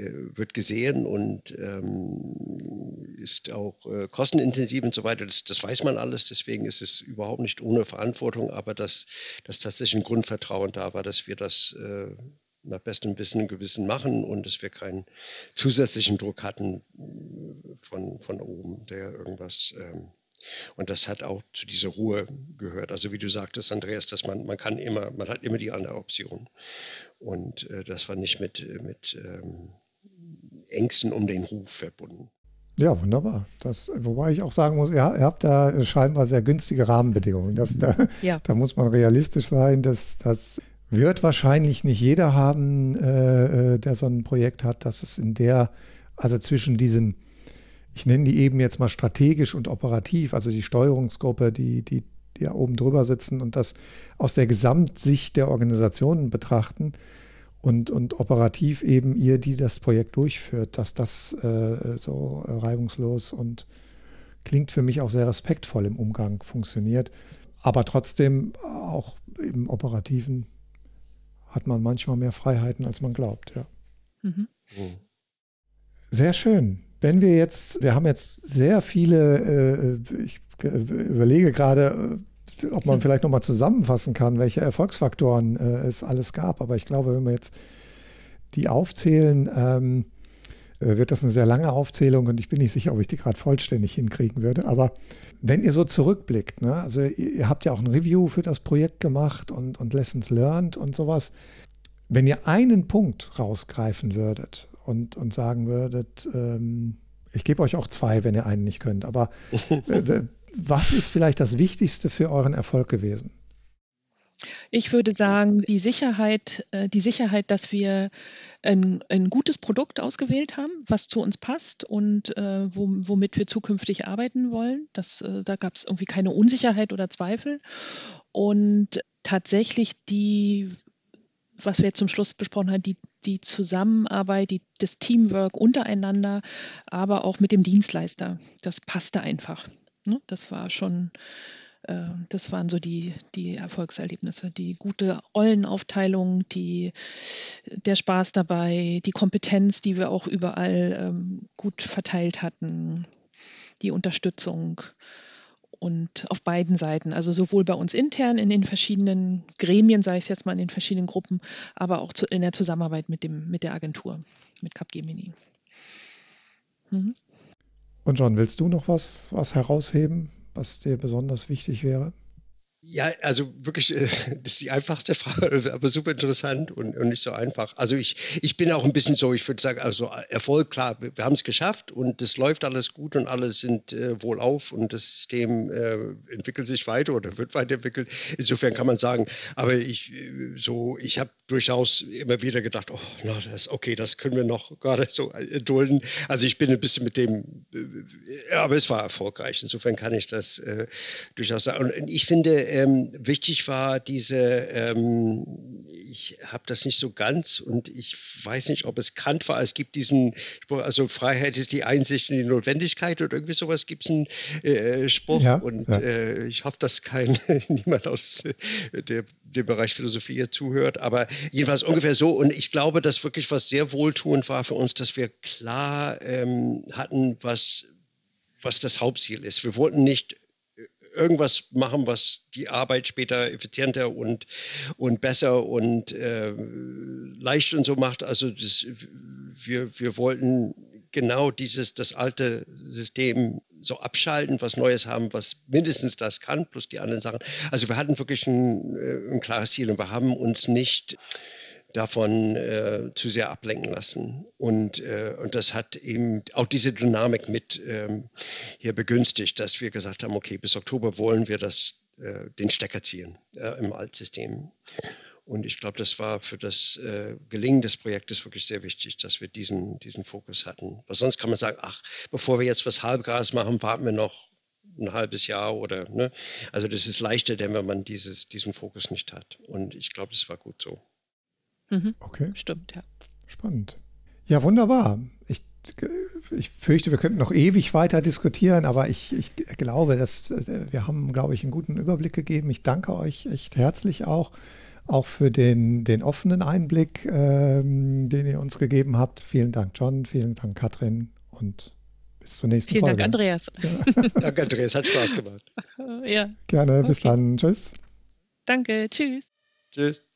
äh, wird gesehen und ähm, ist auch äh, kostenintensiv und so weiter. Das, das, weiß man alles, deswegen ist es überhaupt nicht ohne Verantwortung, aber dass, dass tatsächlich ein Grundvertrauen da war, dass wir das äh, nach bestem Wissen und Gewissen machen und dass wir keinen zusätzlichen Druck hatten äh, von, von oben, der irgendwas ähm, und das hat auch zu dieser Ruhe gehört. Also wie du sagtest, Andreas, dass man, man kann immer, man hat immer die andere Option. Und äh, das war nicht mit, mit ähm, Ängsten um den Ruf verbunden. Ja, wunderbar. Das, wobei ich auch sagen muss, ihr, ihr habt da scheinbar sehr günstige Rahmenbedingungen. Das, da, ja. da muss man realistisch sein. Das, das wird wahrscheinlich nicht jeder haben, äh, äh, der so ein Projekt hat, dass es in der, also zwischen diesen, ich nenne die eben jetzt mal strategisch und operativ, also die Steuerungsgruppe, die, die, die da oben drüber sitzen und das aus der Gesamtsicht der Organisationen betrachten und, und operativ eben ihr, die das Projekt durchführt, dass das äh, so reibungslos und klingt für mich auch sehr respektvoll im Umgang funktioniert, aber trotzdem auch im operativen hat man manchmal mehr Freiheiten, als man glaubt. Ja. Mhm. mhm. Sehr schön. Wenn wir jetzt, wir haben jetzt sehr viele, äh, ich überlege gerade, äh, ob man vielleicht nochmal zusammenfassen kann, welche Erfolgsfaktoren äh, es alles gab. Aber ich glaube, wenn wir jetzt die aufzählen, ähm, äh, wird das eine sehr lange Aufzählung und ich bin nicht sicher, ob ich die gerade vollständig hinkriegen würde. Aber wenn ihr so zurückblickt, ne, also ihr, ihr, habt ja auch ein Review für das Projekt gemacht und, und Lessons Learned und sowas. Wenn ihr einen Punkt rausgreifen würdet und, und sagen würdet, ähm, ich gebe euch auch zwei, wenn ihr einen nicht könnt, aber äh, was ist vielleicht das Wichtigste für euren Erfolg gewesen? Ich würde sagen, die Sicherheit, äh, die Sicherheit, dass wir ein, ein gutes Produkt ausgewählt haben, was zu uns passt und äh, wo, womit wir zukünftig arbeiten wollen. Das, äh, da gab es irgendwie keine Unsicherheit oder Zweifel. Und tatsächlich die, was wir jetzt zum Schluss besprochen haben, die, die Zusammenarbeit, die, das Teamwork untereinander, aber auch mit dem Dienstleister, das passte einfach. Ne? Das war schon äh, das waren so die, die Erfolgserlebnisse, die gute Rollenaufteilung, die, der Spaß dabei, die Kompetenz, die wir auch überall ähm, gut verteilt hatten, die Unterstützung und auf beiden Seiten, also sowohl bei uns intern in den verschiedenen Gremien, sei es jetzt mal in den verschiedenen Gruppen, aber auch zu, in der Zusammenarbeit mit, dem, mit der Agentur, mit Capgemini. Mhm. Und John, willst du noch was, was herausheben? was dir besonders wichtig wäre? Ja, also wirklich, äh, das ist die einfachste Frage, aber super interessant und, und, nicht so einfach. Also ich, ich bin auch ein bisschen so, ich würde sagen, also Erfolg, klar, wir, wir haben es geschafft und es läuft alles gut und alle sind äh, wohlauf und das System äh, entwickelt sich weiter oder wird weiterentwickelt. Insofern kann man sagen, aber ich äh, so, ich habe durchaus immer wieder gedacht, oh, na, das okay, das können wir noch gerade so erdulden. Also ich bin ein bisschen mit dem, äh, aber es war erfolgreich. Insofern kann ich das äh, durchaus sagen. Und ich finde, ähm, wichtig war diese, ähm, ich habe das nicht so ganz und ich weiß nicht, ob es Kant war. Es gibt diesen Spruch, also Freiheit ist die Einsicht in die Notwendigkeit oder irgendwie sowas gibt es einen äh, Spruch. Ja, und ja. Äh, ich hoffe, dass kein niemand aus äh, der, dem Bereich Philosophie hier zuhört, aber jedenfalls ungefähr so. Und ich glaube, dass wirklich was sehr wohltuend war für uns, dass wir klar ähm, hatten, was was das Hauptziel ist. Wir wollten nicht irgendwas machen, was die Arbeit später effizienter und, und besser und äh, leicht und so macht. Also das, wir, wir wollten genau dieses, das alte System so abschalten, was Neues haben, was mindestens das kann, plus die anderen Sachen. Also wir hatten wirklich ein, äh, ein klares Ziel und wir haben uns nicht davon äh, zu sehr ablenken lassen. Und, äh, und das hat eben auch diese Dynamik mit ähm, hier begünstigt, dass wir gesagt haben, okay, bis Oktober wollen wir das, äh, den Stecker ziehen äh, im Altsystem. Und ich glaube, das war für das äh, Gelingen des Projektes wirklich sehr wichtig, dass wir diesen, diesen Fokus hatten. Weil sonst kann man sagen, ach, bevor wir jetzt was Halbgas machen, warten wir noch ein halbes Jahr oder, ne? Also das ist leichter, denn wenn man dieses, diesen Fokus nicht hat. Und ich glaube, das war gut so. Mhm. Okay. Stimmt, ja. Spannend. Ja, wunderbar. Ich ich fürchte, wir könnten noch ewig weiter diskutieren, aber ich, ich glaube, dass äh, wir haben, glaube ich, einen guten Überblick gegeben. Ich danke euch echt herzlich auch, auch für den, den offenen Einblick, ähm, den ihr uns gegeben habt. Vielen Dank, John, vielen Dank, Katrin und bis zur nächsten vielen Folge. Vielen Dank, Andreas. Ja. Danke, Andreas, hat Spaß gemacht. ja. Gerne, bis okay. dann. Tschüss. Danke, tschüss. Tschüss.